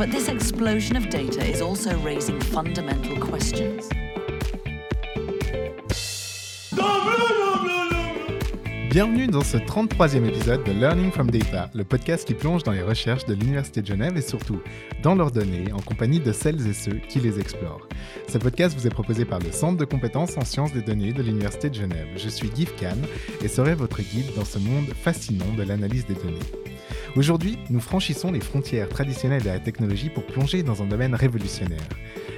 But this explosion of data is also raising fundamental questions. Bienvenue dans ce 33e épisode de Learning from Data, le podcast qui plonge dans les recherches de l'Université de Genève et surtout dans leurs données en compagnie de celles et ceux qui les explorent. Ce podcast vous est proposé par le Centre de compétences en sciences des données de l'Université de Genève. Je suis Guy Kahn et serai votre guide dans ce monde fascinant de l'analyse des données. Aujourd'hui, nous franchissons les frontières traditionnelles de la technologie pour plonger dans un domaine révolutionnaire.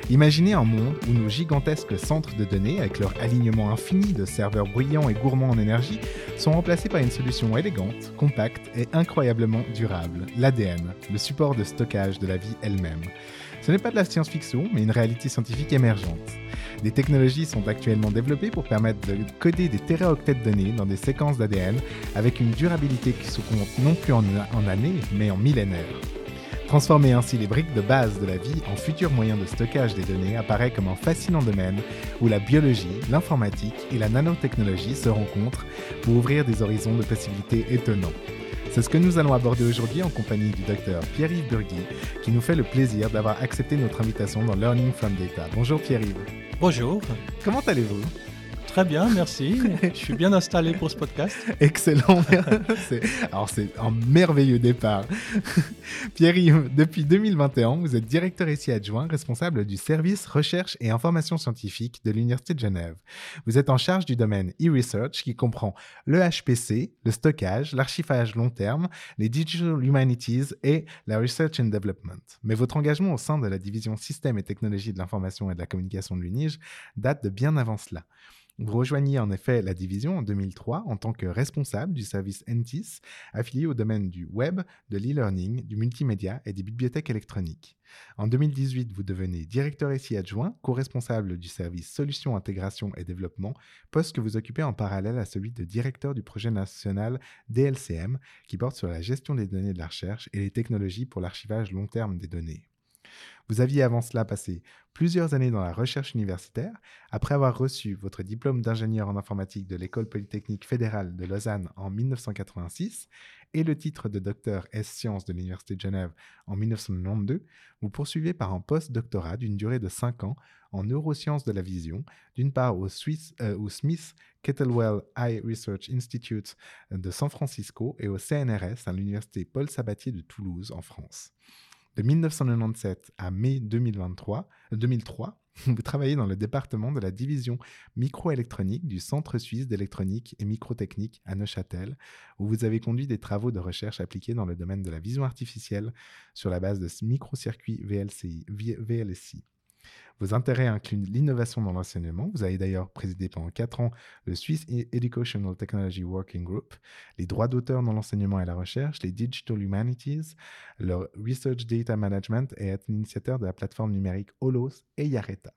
Imaginez un monde où nos gigantesques centres de données, avec leur alignement infini de serveurs bruyants et gourmands en énergie, sont remplacés par une solution élégante, compacte et incroyablement durable, l'ADN, le support de stockage de la vie elle-même. Ce n'est pas de la science-fiction, mais une réalité scientifique émergente. Des technologies sont actuellement développées pour permettre de coder des téraoctets de données dans des séquences d'ADN avec une durabilité qui se compte non plus en, années, mais en millénaires. Transformer ainsi les briques de base de la vie en futurs moyens de stockage des données apparaît comme un fascinant domaine où la biologie, l'informatique et la nanotechnologie se rencontrent pour ouvrir des horizons de possibilités étonnants. C'est ce que nous allons aborder aujourd'hui en compagnie du docteur Pierre-Yves Burgui, qui nous fait le plaisir d'avoir accepté notre invitation dans Learning from Data. Bonjour Pierre-Yves. Bonjour. Comment allez-vous? Très bien, merci. Je suis bien installé pour ce podcast. Excellent. Alors c'est un merveilleux départ. Pierre-Yves, depuis 2021, vous êtes directeur ici adjoint, responsable du service recherche et information scientifique de l'Université de Genève. Vous êtes en charge du domaine e-research qui comprend le HPC, le stockage, l'archivage long terme, les digital humanities et la research and development. Mais votre engagement au sein de la division systèmes et technologies de l'information et de la communication de l'UNIGE date de bien avant cela. Vous rejoignez en effet la division en 2003 en tant que responsable du service NTIS, affilié au domaine du web, de l'e-learning, du multimédia et des bibliothèques électroniques. En 2018, vous devenez directeur ici adjoint, co-responsable du service Solutions, Intégration et Développement, poste que vous occupez en parallèle à celui de directeur du projet national DLCM, qui porte sur la gestion des données de la recherche et les technologies pour l'archivage long terme des données. Vous aviez avant cela passé plusieurs années dans la recherche universitaire, après avoir reçu votre diplôme d'ingénieur en informatique de l'École polytechnique fédérale de Lausanne en 1986 et le titre de docteur S sciences de l'Université de Genève en 1992, vous poursuivez par un post-doctorat d'une durée de 5 ans en neurosciences de la vision, d'une part au, euh, au Smith Kettlewell Eye Research Institute de San Francisco et au CNRS à l'Université Paul Sabatier de Toulouse en France. De 1997 à mai 2023, 2003, vous travaillez dans le département de la division microélectronique du Centre suisse d'électronique et microtechnique à Neuchâtel, où vous avez conduit des travaux de recherche appliqués dans le domaine de la vision artificielle sur la base de microcircuits VLCI, VLSI. Vos intérêts incluent l'innovation dans l'enseignement. Vous avez d'ailleurs présidé pendant 4 ans le Swiss Educational Technology Working Group, les droits d'auteur dans l'enseignement et la recherche, les Digital Humanities, le Research Data Management et être l'initiateur de la plateforme numérique Holos et Yareta.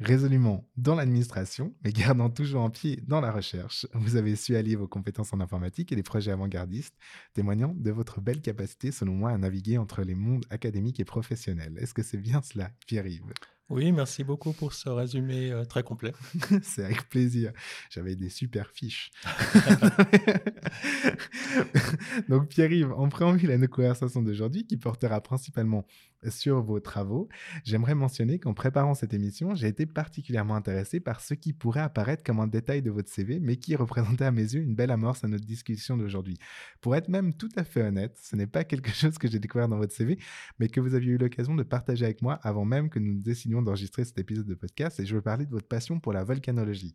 Résolument dans l'administration, mais gardant toujours un pied dans la recherche, vous avez su allier vos compétences en informatique et les projets avant-gardistes, témoignant de votre belle capacité, selon moi, à naviguer entre les mondes académiques et professionnels. Est-ce que c'est bien cela, Pierre-Yves Oui, merci beaucoup pour ce résumé euh, très complet. c'est avec plaisir. J'avais des super fiches. Donc, Pierre-Yves, en préambule à nos conversations d'aujourd'hui, qui portera principalement sur vos travaux, j'aimerais mentionner qu'en préparant cette émission, j'ai été particulièrement intéressé par ce qui pourrait apparaître comme un détail de votre CV, mais qui représentait à mes yeux une belle amorce à notre discussion d'aujourd'hui. Pour être même tout à fait honnête, ce n'est pas quelque chose que j'ai découvert dans votre CV, mais que vous aviez eu l'occasion de partager avec moi avant même que nous décidions d'enregistrer cet épisode de podcast, et je veux parler de votre passion pour la volcanologie,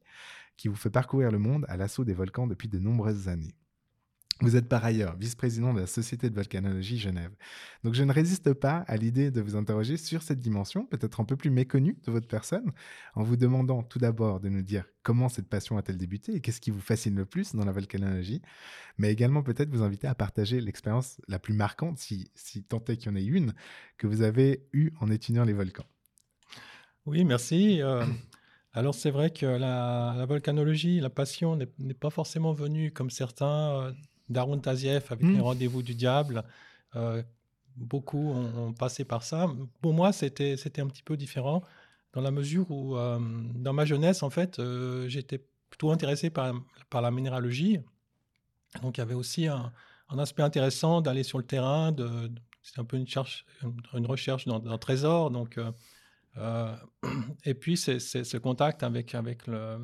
qui vous fait parcourir le monde à l'assaut des volcans depuis de nombreuses années. Vous êtes par ailleurs vice-président de la Société de volcanologie Genève. Donc je ne résiste pas à l'idée de vous interroger sur cette dimension, peut-être un peu plus méconnue de votre personne, en vous demandant tout d'abord de nous dire comment cette passion a-t-elle débuté et qu'est-ce qui vous fascine le plus dans la volcanologie, mais également peut-être vous inviter à partager l'expérience la plus marquante, si, si tant est qu'il y en ait une, que vous avez eue en étudiant les volcans. Oui, merci. Euh, alors c'est vrai que la, volcanologie, la passion n'est pas forcément venue comme certains euh, d'Arun Taziev avec les hmm. rendez-vous du diable. Euh, beaucoup ont, passé par ça. Pour moi, c'était un petit peu différent dans la mesure où, euh, dans ma jeunesse, en fait, j'étais plutôt intéressé par, par la minéralogie. Donc, il y avait aussi un, aspect intéressant d'aller sur le terrain. De, c'est un peu une, cherche, une recherche d'un trésor. Donc, et puis, c'est ce contact avec, avec, le,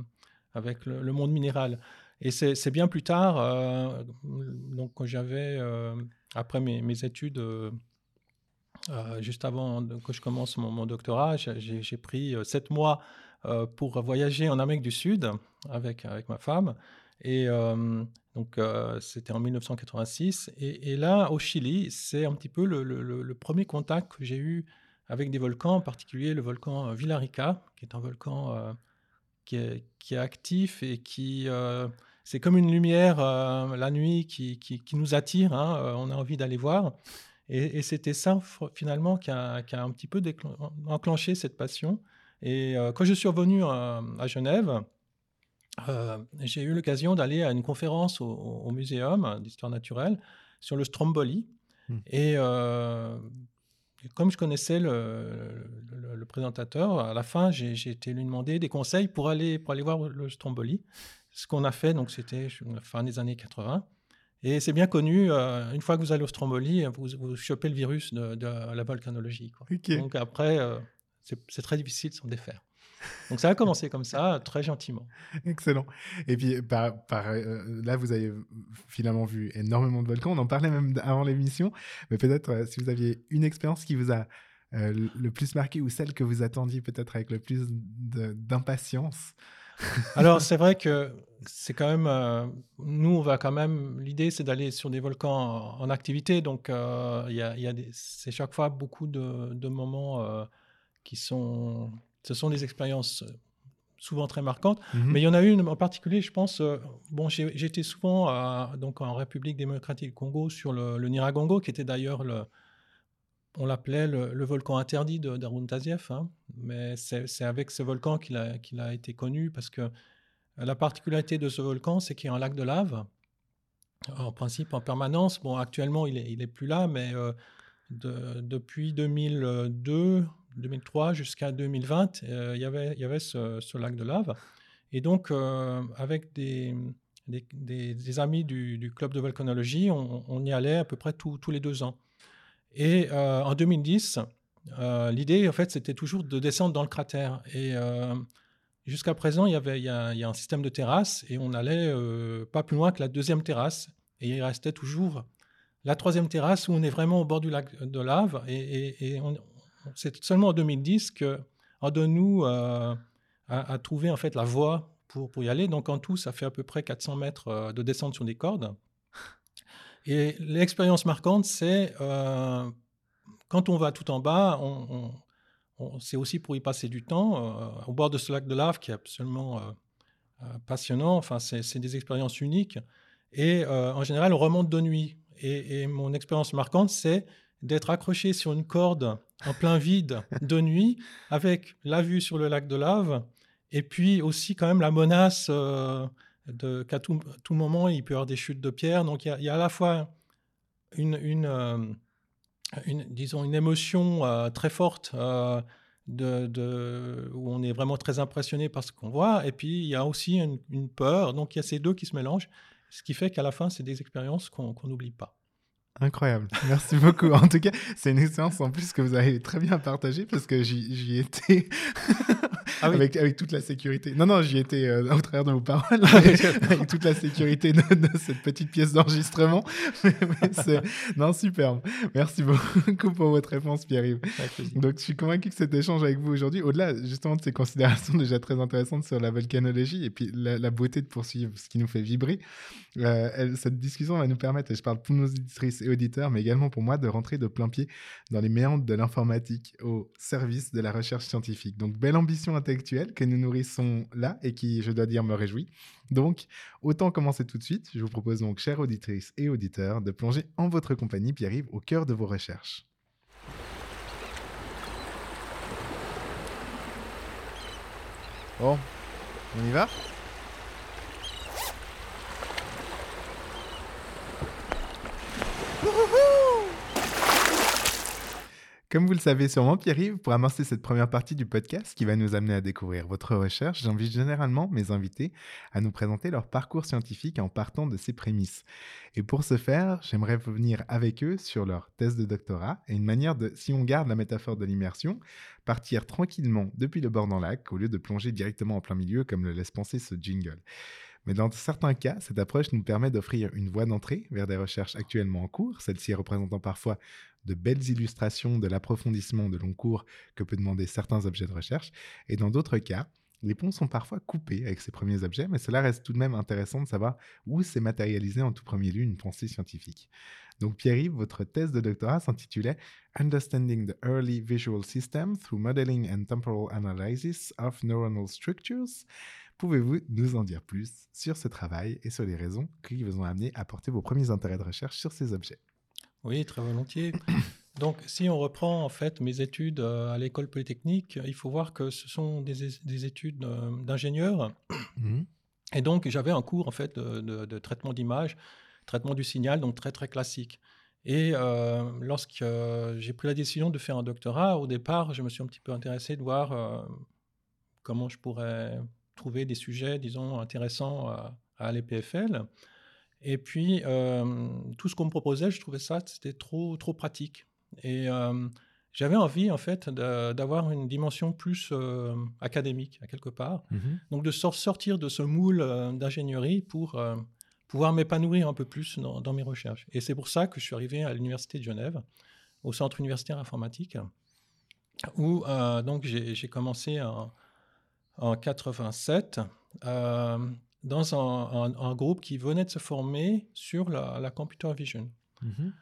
avec le monde minéral. Et c'est bien plus tard, euh, donc j'avais, euh, après mes, études, euh, juste avant que je commence mon, doctorat, j'ai pris sept mois pour voyager en Amérique du Sud avec, avec ma femme. Et donc, c'était en 1986. Et, là, au Chili, c'est un petit peu le, premier contact que j'ai eu avec des volcans, en particulier le volcan Villarrica, qui est un volcan qui est, qui, est, actif et qui c'est comme une lumière euh, la nuit qui, qui, nous attire, hein, euh, on a envie d'aller voir. Et, c'était ça, finalement, qui a, qui a, un petit peu enclenché cette passion. Et euh, quand je suis revenu à, Genève, j'ai eu l'occasion d'aller à une conférence au, Muséum d'histoire naturelle sur le Stromboli. Hmm. Et comme je connaissais le, le, présentateur, à la fin, j'ai été lui demander des conseils pour aller, pour aller voir le Stromboli ce qu'on a fait, donc c'était fin des années 80. Et c'est bien connu, euh, une fois que vous allez au Stromboli, vous, vous chopez le virus de, la volcanologie. Donc après, euh, c'est très difficile de s'en défaire. Donc ça a commencé comme ça, très gentiment. Excellent. Et puis par, par euh, là, vous avez finalement vu énormément de volcans. On en parlait même avant l'émission. Mais peut-être si vous aviez une expérience qui vous a le plus marqué ou celle que vous attendiez peut-être avec le plus d'impatience alors, c'est vrai que c'est quand même. Euh, nous, on va quand même. L'idée, c'est d'aller sur des volcans en, activité. Donc, euh, il y a, y a c'est chaque fois beaucoup de, de moments euh, qui sont. Ce sont des expériences souvent très marquantes. Mhm. Mais il y en a une en particulier, je pense. bon, j'étais souvent donc en République démocratique du Congo sur le, le Niragongo, qui était d'ailleurs le on l'appelait le, volcan interdit d'Arun Taziev, hein. mais c'est avec ce volcan qu'il a, été connu parce que la particularité de ce volcan, c'est qu'il y a un lac de lave, en principe en permanence. Bon, actuellement, il n'est est plus là, mais euh, depuis 2002, 2003 jusqu'à 2020, euh, il y avait, y avait ce, lac de lave. Et donc, euh, avec des, des, amis du, club de volcanologie, on, y allait à peu près tous les deux ans. Et euh, en 2010, euh, l'idée, en fait, c'était toujours de descendre dans le cratère. Et jusqu'à présent, il y, avait, il y, a, un système de terrasse et on allait pas plus loin que la deuxième terrasse. Et il restait toujours la troisième terrasse où on est vraiment au bord du lac de lave. Et, c'est seulement en 2010 que de nous a, trouvé en fait la voie pour, pour y aller. Donc en tout, ça fait à peu près 400 mètres de descente sur des cordes. Et l'expérience marquante, c'est euh, quand on va tout en bas, on, c'est aussi pour y passer du temps. Euh, au bord de ce lac de lave qui est absolument euh, passionnant, enfin, c'est des expériences uniques. Et en général, on remonte de nuit. Et, mon expérience marquante, c'est d'être accroché sur une corde en plein vide de nuit, avec la vue sur le lac de lave, et puis aussi quand même la menace qu'à tout, moment, il peut y avoir des chutes de pierre. Donc, il y a, à la fois une, euh, disons, une émotion euh, très forte euh, de, où on est vraiment très impressionné par ce qu'on voit. Et puis, il y a aussi une, peur. Donc, il y a ces deux qui se mélangent, ce qui fait qu'à la fin, c'est des expériences qu'on n'oublie pas. Incroyable, merci beaucoup. En tout cas, c'est une expérience en plus que vous avez très bien partagée parce que j'y étais Ah oui. avec, avec toute la sécurité. Non, non, j'y étais euh, au travers de vos paroles, avec, avec toute la sécurité de, de cette petite pièce d'enregistrement. Mais- mais c'est- non, superbe. Merci beaucoup pour votre réponse, Pierre-Yves. Donc, je suis convaincu que cet échange avec vous aujourd'hui, au-delà justement de ces considérations déjà très intéressantes sur la volcanologie et puis la, la beauté de poursuivre ce qui nous fait vibrer, euh, elle- cette discussion va nous permettre, et je parle pour nos et auditeurs, mais également pour moi, de rentrer de plein pied dans les méandres de l'informatique au service de la recherche scientifique. Donc, belle ambition intellectuelle que nous nourrissons là et qui, je dois dire, me réjouit. Donc, autant commencer tout de suite. Je vous propose donc, chères auditrices et auditeurs, de plonger en votre compagnie, Pierre-Yves, au cœur de vos recherches. Bon, on y va? Comme vous le savez sûrement, Pierre-Yves, pour amorcer cette première partie du podcast qui va nous amener à découvrir votre recherche, j'invite généralement mes invités à nous présenter leur parcours scientifique en partant de ces prémices. Et pour ce faire, j'aimerais revenir avec eux sur leur thèse de doctorat et une manière de, si on garde la métaphore de l'immersion, partir tranquillement depuis le bord d'un lac au lieu de plonger directement en plein milieu comme le laisse penser ce jingle. Mais dans certains cas, cette approche nous permet d'offrir une voie d'entrée vers des recherches actuellement en cours, celles-ci représentant parfois de belles illustrations de l'approfondissement de long cours que peut demander certains objets de recherche, et dans d'autres cas, les ponts sont parfois coupés avec ces premiers objets, mais cela reste tout de même intéressant de savoir où s'est matérialisée en tout premier lieu une pensée scientifique. Donc Pierre-Yves, votre thèse de doctorat s'intitulait Understanding the Early Visual System through Modeling and Temporal Analysis of Neuronal Structures. Pouvez-vous nous en dire plus sur ce travail et sur les raisons qui vous ont amené à porter vos premiers intérêts de recherche sur ces objets? Oui, très volontiers. Donc, si on reprend en fait mes études euh, à l'école polytechnique, il faut voir que ce sont des, des études euh, d'ingénieur. Mhm. Et donc, j'avais un cours en fait de, de- de traitement d'image, traitement du signal, donc très très classique. Et euh, lorsque euh, j'ai pris la décision de faire un doctorat, au départ, je me suis un petit peu intéressé de voir euh, comment je pourrais trouver des sujets, disons, intéressants à, à l'EPFL. Et puis, euh, tout ce qu'on me proposait, je trouvais ça, c'était trop, trop pratique. Et euh, j'avais envie, en fait, d'avoir une dimension plus euh, académique, à quelque part. Mhm. Donc de sor- sortir de ce moule euh, d'ingénierie pour euh, pouvoir m'épanouir un peu plus dans, dans mes recherches. Et c'est pour ça que je suis arrivé à l'Université de Genève, au Centre universitaire informatique, où euh, donc j'ai commencé en, en 87 euh, dans un, un- un groupe qui venait de se former sur la, la computer vision. Mhm.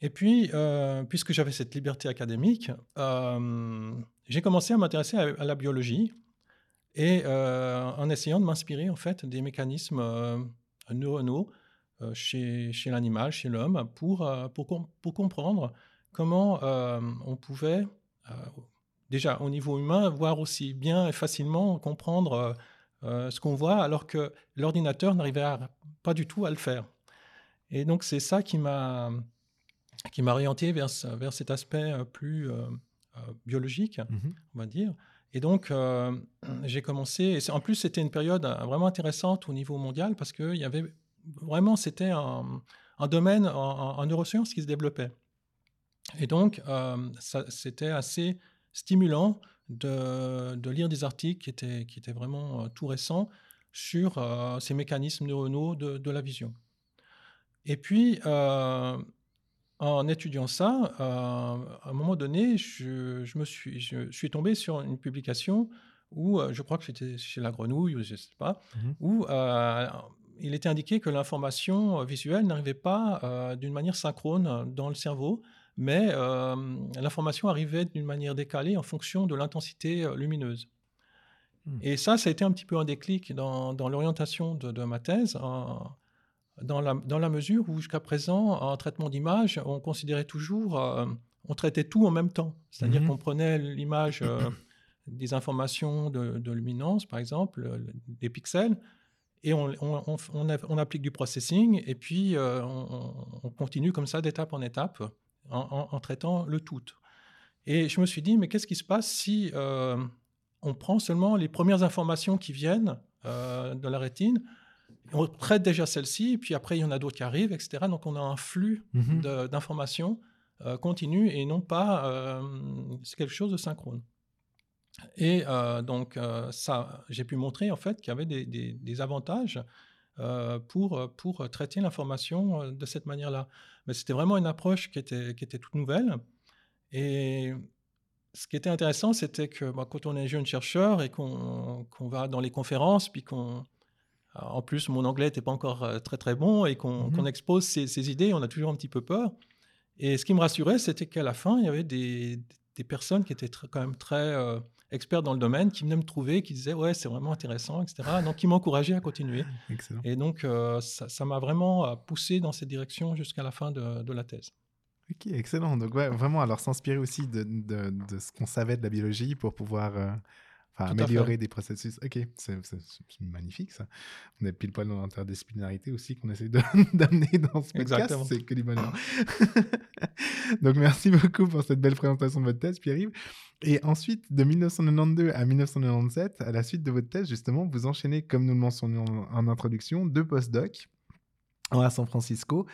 Et puis, euh, puisque j'avais cette liberté académique, euh, j'ai commencé à m'intéresser à, à la biologie et en essayant de m'inspirer en fait des mécanismes neuronaux chez, chez l'animal, chez l'homme, pour, pour, com- pour comprendre comment on pouvait, déjà au niveau humain, voir aussi bien et facilement comprendre euh, euh, ce qu'on voit, alors que l'ordinateur n'arrivait pas du tout à le faire. Et donc c'est ça qui m'a qui m'a orienté vers, vers cet aspect euh, plus euh, biologique, Mhm. on va dire. Et donc, euh, j'ai commencé. et en plus, c'était une période vraiment intéressante au niveau mondial parce qu'il y avait vraiment, c'était un, un domaine en, en- en neurosciences qui se développait. Et donc, euh, c'était assez stimulant de, de lire des articles qui étaient, qui étaient vraiment euh, tout récents sur euh, ces mécanismes neuronaux de, de la vision. Et puis, euh, en étudiant ça, euh, à un moment donné, je, je me suis, je, suis tombé sur une publication où, je crois que c'était chez La Grenouille, ou je ne sais pas, Mhm. où il était indiqué que l'information visuelle n'arrivait pas d'une manière synchrone dans le cerveau, mais euh, l'information arrivait d'une manière décalée en fonction de l'intensité euh, lumineuse. Hmm. Et ça, ça a été un petit peu un déclic dans, dans l'orientation de, de ma thèse, dans, la, dans la mesure où jusqu'à présent, en traitement d'image, on considérait toujours, euh, on traitait tout en même temps. C'est-à-dire Mhm. qu'on prenait l'image euh, des informations de, de luminance, par exemple, des pixels, et on, applique du processing, et puis on continue comme ça d'étape en étape, en, en- en traitant le tout. Et je me suis dit, mais qu'est-ce qui se passe si euh, on prend seulement les premières informations qui viennent euh, de la rétine On traite déjà celle-ci, puis après, il y en a d'autres qui arrivent, etc. Donc, on a un flux Mhm. de- d'informations euh, continu et non pas euh, quelque chose de synchrone. Et euh, donc, ça, j'ai pu montrer en fait qu'il y avait des, des- des avantages euh, pour, pour traiter l'information euh, de cette manière-là. Mais c'était vraiment une approche qui était, qui était toute nouvelle. Et ce qui était intéressant, c'était que bah, quand on est jeune chercheur et qu'on va dans les conférences, puis qu'on. En plus, mon anglais n'était pas encore euh, très très bon et qu'on qu'on expose ses, ses idées, on a toujours un petit peu peur. Et ce qui me rassurait, c'était qu'à la fin, il y avait des, des personnes qui étaient quand même très euh, experts dans le domaine, qui venaient me trouver, qui disaient Ouais, c'est vraiment intéressant, etc. Donc, qui m'encourageaient à continuer. Excellent. Et donc, euh, ça m'a vraiment euh, poussé dans cette direction jusqu'à la fin de, de la thèse. Ok, excellent. Donc, ouais, vraiment, alors s'inspirer aussi de, de- de ce qu'on savait de la biologie pour pouvoir euh, enfin, Tout améliorer des processus. Ok, c'est magnifique ça. On est pile poil dans l'interdisciplinarité aussi qu'on essaie d'amener dans ce podcast. C'est que du bonheur. Donc, merci beaucoup pour cette belle présentation de votre thèse, Pierre-Yves. Et ensuite, de 1992 à 1997, à la suite de votre thèse, justement, vous enchaînez, comme nous le mentionnions en introduction, deux postdocs. À San Francisco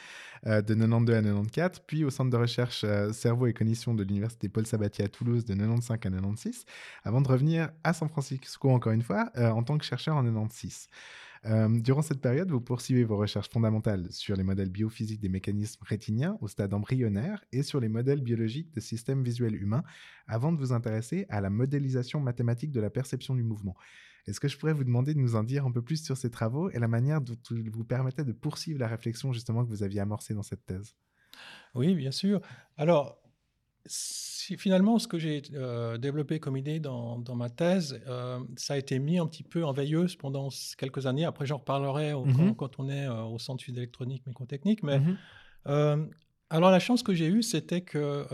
euh, de 92 à 94, puis au centre de recherche euh, cerveau et cognition de l'université Paul Sabatier à Toulouse de 95 à 96, avant de revenir à San Francisco encore une fois euh, en tant que chercheur en 96. Euh, durant cette période, vous poursuivez vos recherches fondamentales sur les modèles biophysiques des mécanismes rétiniens au stade embryonnaire et sur les modèles biologiques de systèmes visuels humains, avant de vous intéresser à la modélisation mathématique de la perception du mouvement. Est-ce que je pourrais vous demander de nous en dire un peu plus sur ces travaux et la manière dont ils vous permettaient de poursuivre la réflexion justement que vous aviez amorcée dans cette thèse? Oui, bien sûr. Alors, si- finalement, ce que j'ai euh, développé comme idée dans, dans ma thèse, euh, ça a été mis un petit peu en veilleuse pendant quelques années. Après, j'en reparlerai au- quand, quand on est euh, au Centre d'électronique microtechnique. Mais euh, alors, la chance que j'ai eue, c'était que,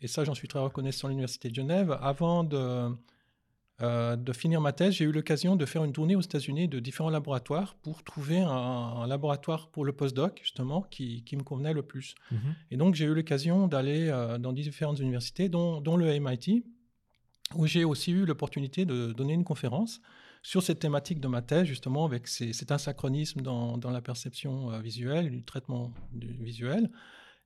et ça, j'en suis très reconnaissant à l'Université de Genève, avant de, euh, de finir ma thèse, j'ai eu l'occasion de faire une tournée aux États-Unis de différents laboratoires pour trouver un, un laboratoire pour le postdoc, justement, qui, qui me convenait le plus. Mhm. Et donc, j'ai eu l'occasion d'aller euh, dans différentes universités, dont, dont le MIT, où j'ai aussi eu l'opportunité de donner une conférence sur cette thématique de ma thèse, justement, avec ces- cet asynchronisme dans, dans la perception euh, visuelle, du traitement du visuel.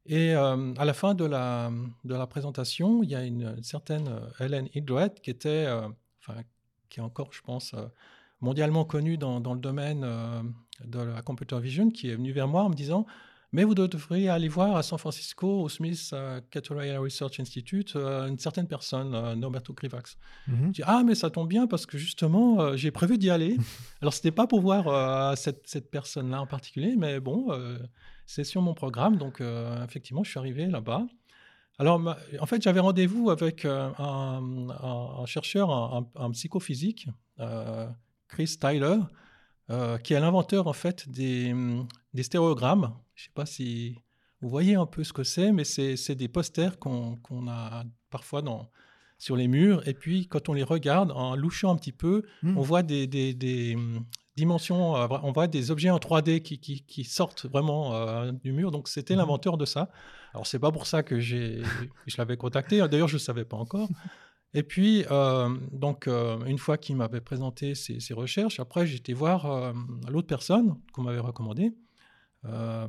Et euh, à la fin de la, de la présentation, il y a une, certaine Helen Hildreth qui était, euh, enfin, qui est encore, je pense, euh, mondialement connue dans, dans le domaine euh, de la computer vision, qui est venue vers moi en me disant mais vous devriez aller voir à San Francisco, au Smith euh, Cattle Research Institute, une certaine personne, Norberto Krivax. Mhm. Je dis, ah, mais ça tombe bien parce que justement, euh, j'ai prévu d'y aller. Alors, ce n'était pas pour voir euh, cette, cette personne-là en particulier, mais bon, euh, c'est sur mon programme. Donc, effectivement, je suis arrivé là-bas. Alors, en fait, j'avais rendez-vous avec euh, un, un- un chercheur, un, psychophysique, euh, Chris Tyler, euh, qui est l'inventeur, en fait, des, des stéréogrammes. Je ne sais pas si vous voyez un peu ce que c'est, mais c'est des posters qu'on a parfois dans, sur les murs. Et puis, quand on les regarde, en louchant un petit peu, Mhm. on voit des, des- des, dimensions, euh, on voit des objets en 3D qui, qui- qui sortent vraiment euh, du mur. Donc, c'était Mhm. l'inventeur de ça. Alors, c'est pas pour ça que j'ai, je l'avais contacté. D'ailleurs, je ne savais pas encore. Et puis, euh, donc, euh, une fois qu'il m'avait présenté ses, ses recherches, après, j'étais voir l'autre personne qu'on m'avait recommandé, euh,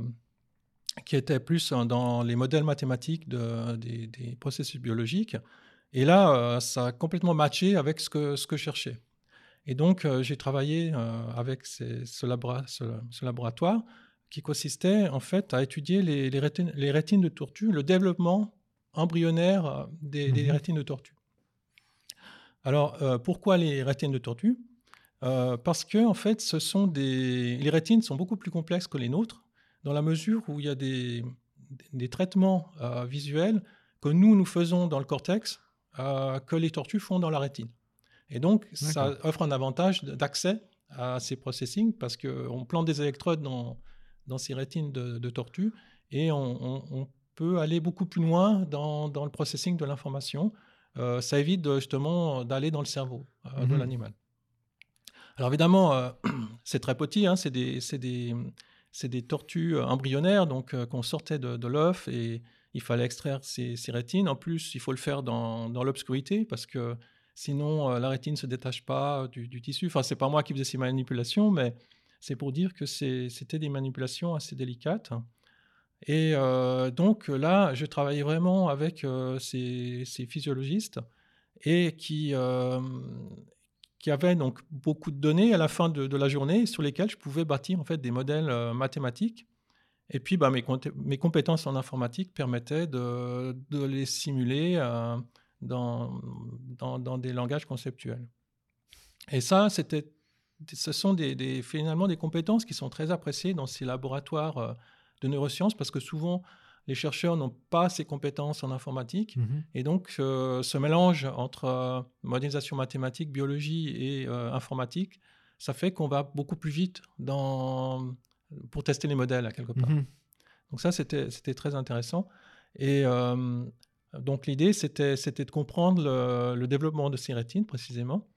qui était plus dans les modèles mathématiques de- des, des processus biologiques. Et là, ça a complètement matché avec ce que, ce que je cherchais. Et donc, euh, j'ai travaillé euh, avec ces- ce, labora- ce- ce laboratoire qui consistait en fait à étudier les, les rétines, les rétines de tortue, le développement embryonnaire euh, des, des Mhm. rétines de tortue. Alors, euh, pourquoi les rétines de tortue? Euh, Parce que, en fait, ce sont des... les rétines sont beaucoup plus complexes que les nôtres, dans la mesure où il y a des, des traitements euh, visuels que nous, nous faisons dans le cortex, que les tortues font dans la rétine. Et donc, ça offre un avantage d'accès à ces processing parce qu'on plante des électrodes dans, dans ces rétines de, de tortues et on, on- on peut aller beaucoup plus loin dans, dans le processing de l'information. Euh, ça évite de- justement d'aller dans le cerveau euh, de Mhm. l'animal. Alors évidemment, euh, c'est très petit, hein, c'est des, des, des tortues embryonnaires donc qu'on sortait de, de l'œuf et il fallait extraire ces, ces rétines. En plus, il faut le faire dans, dans l'obscurité parce que sinon euh, la rétine ne se détache pas du, du tissu. Enfin, c'est pas moi qui faisais ces manipulations, mais c'est pour dire que c'était des manipulations assez délicates. Et euh, donc là, je travaillais vraiment avec euh, ces, physiologistes et qui, euh, qui avaient donc beaucoup de données à la fin de, la journée sur lesquelles je pouvais bâtir en fait des modèles mathématiques. Et puis bah, mes, compétences en informatique permettaient de les simuler dans, dans, dans, des langages conceptuels. Et ça, c'était, ce sont des, finalement des compétences qui sont très appréciées dans ces laboratoires de neurosciences parce que souvent, les chercheurs n'ont pas ces compétences en informatique. Mhm. Et donc, euh, ce mélange entre euh, modélisation mathématique, biologie et euh, informatique, ça fait qu'on va beaucoup plus vite dans, pour tester les modèles, à quelque part. Mhm. Donc ça, c'était très intéressant. Et donc, l'idée, c'était de comprendre le, développement de ces rétines, précisément.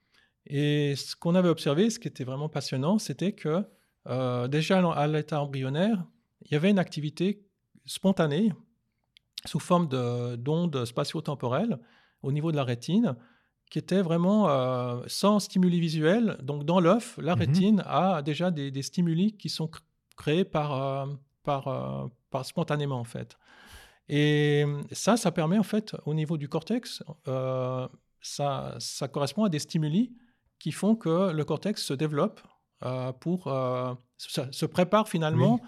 Et ce qu'on avait observé, ce qui était vraiment passionnant, c'était que déjà à l'état embryonnaire, il y avait une activité spontanée sous forme d'ondes spatio-temporelles au niveau de la rétine qui était vraiment euh, sans stimuli visuel. Donc dans l'œuf, la mmh rétine a déjà des, stimuli qui sont créés par, euh, par, euh, par, spontanément en fait. Et ça, ça permet en fait au niveau du cortex, ça, ça correspond à des stimuli qui font que le cortex se développe pour se, prépare finalement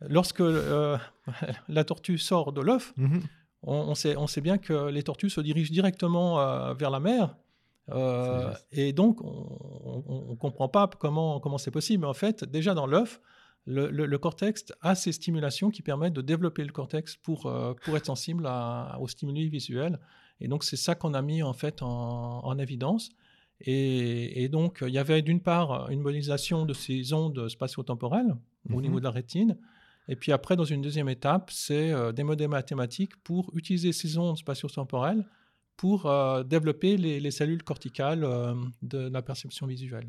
lorsque euh, la tortue sort de l'œuf, mhm. on, sait, on, sait, bien que les tortues se dirigent directement euh, vers la mer. Euh, et donc, on ne comprend pas comment, comment c'est possible. Mais en fait, déjà dans l'œuf, le, cortex a ces stimulations qui permettent de développer le cortex pour, pour être sensible aux stimuli visuels. Et donc, c'est ça qu'on a mis en fait en, évidence. Et, et, donc, il y avait d'une part une modélisation de ces ondes spatio-temporelles au mhm. niveau de la rétine, et puis après, dans une deuxième étape, c'est euh, des modèles mathématiques pour utiliser ces ondes spatio-temporelles pour euh, développer les, cellules corticales euh, de la perception visuelle.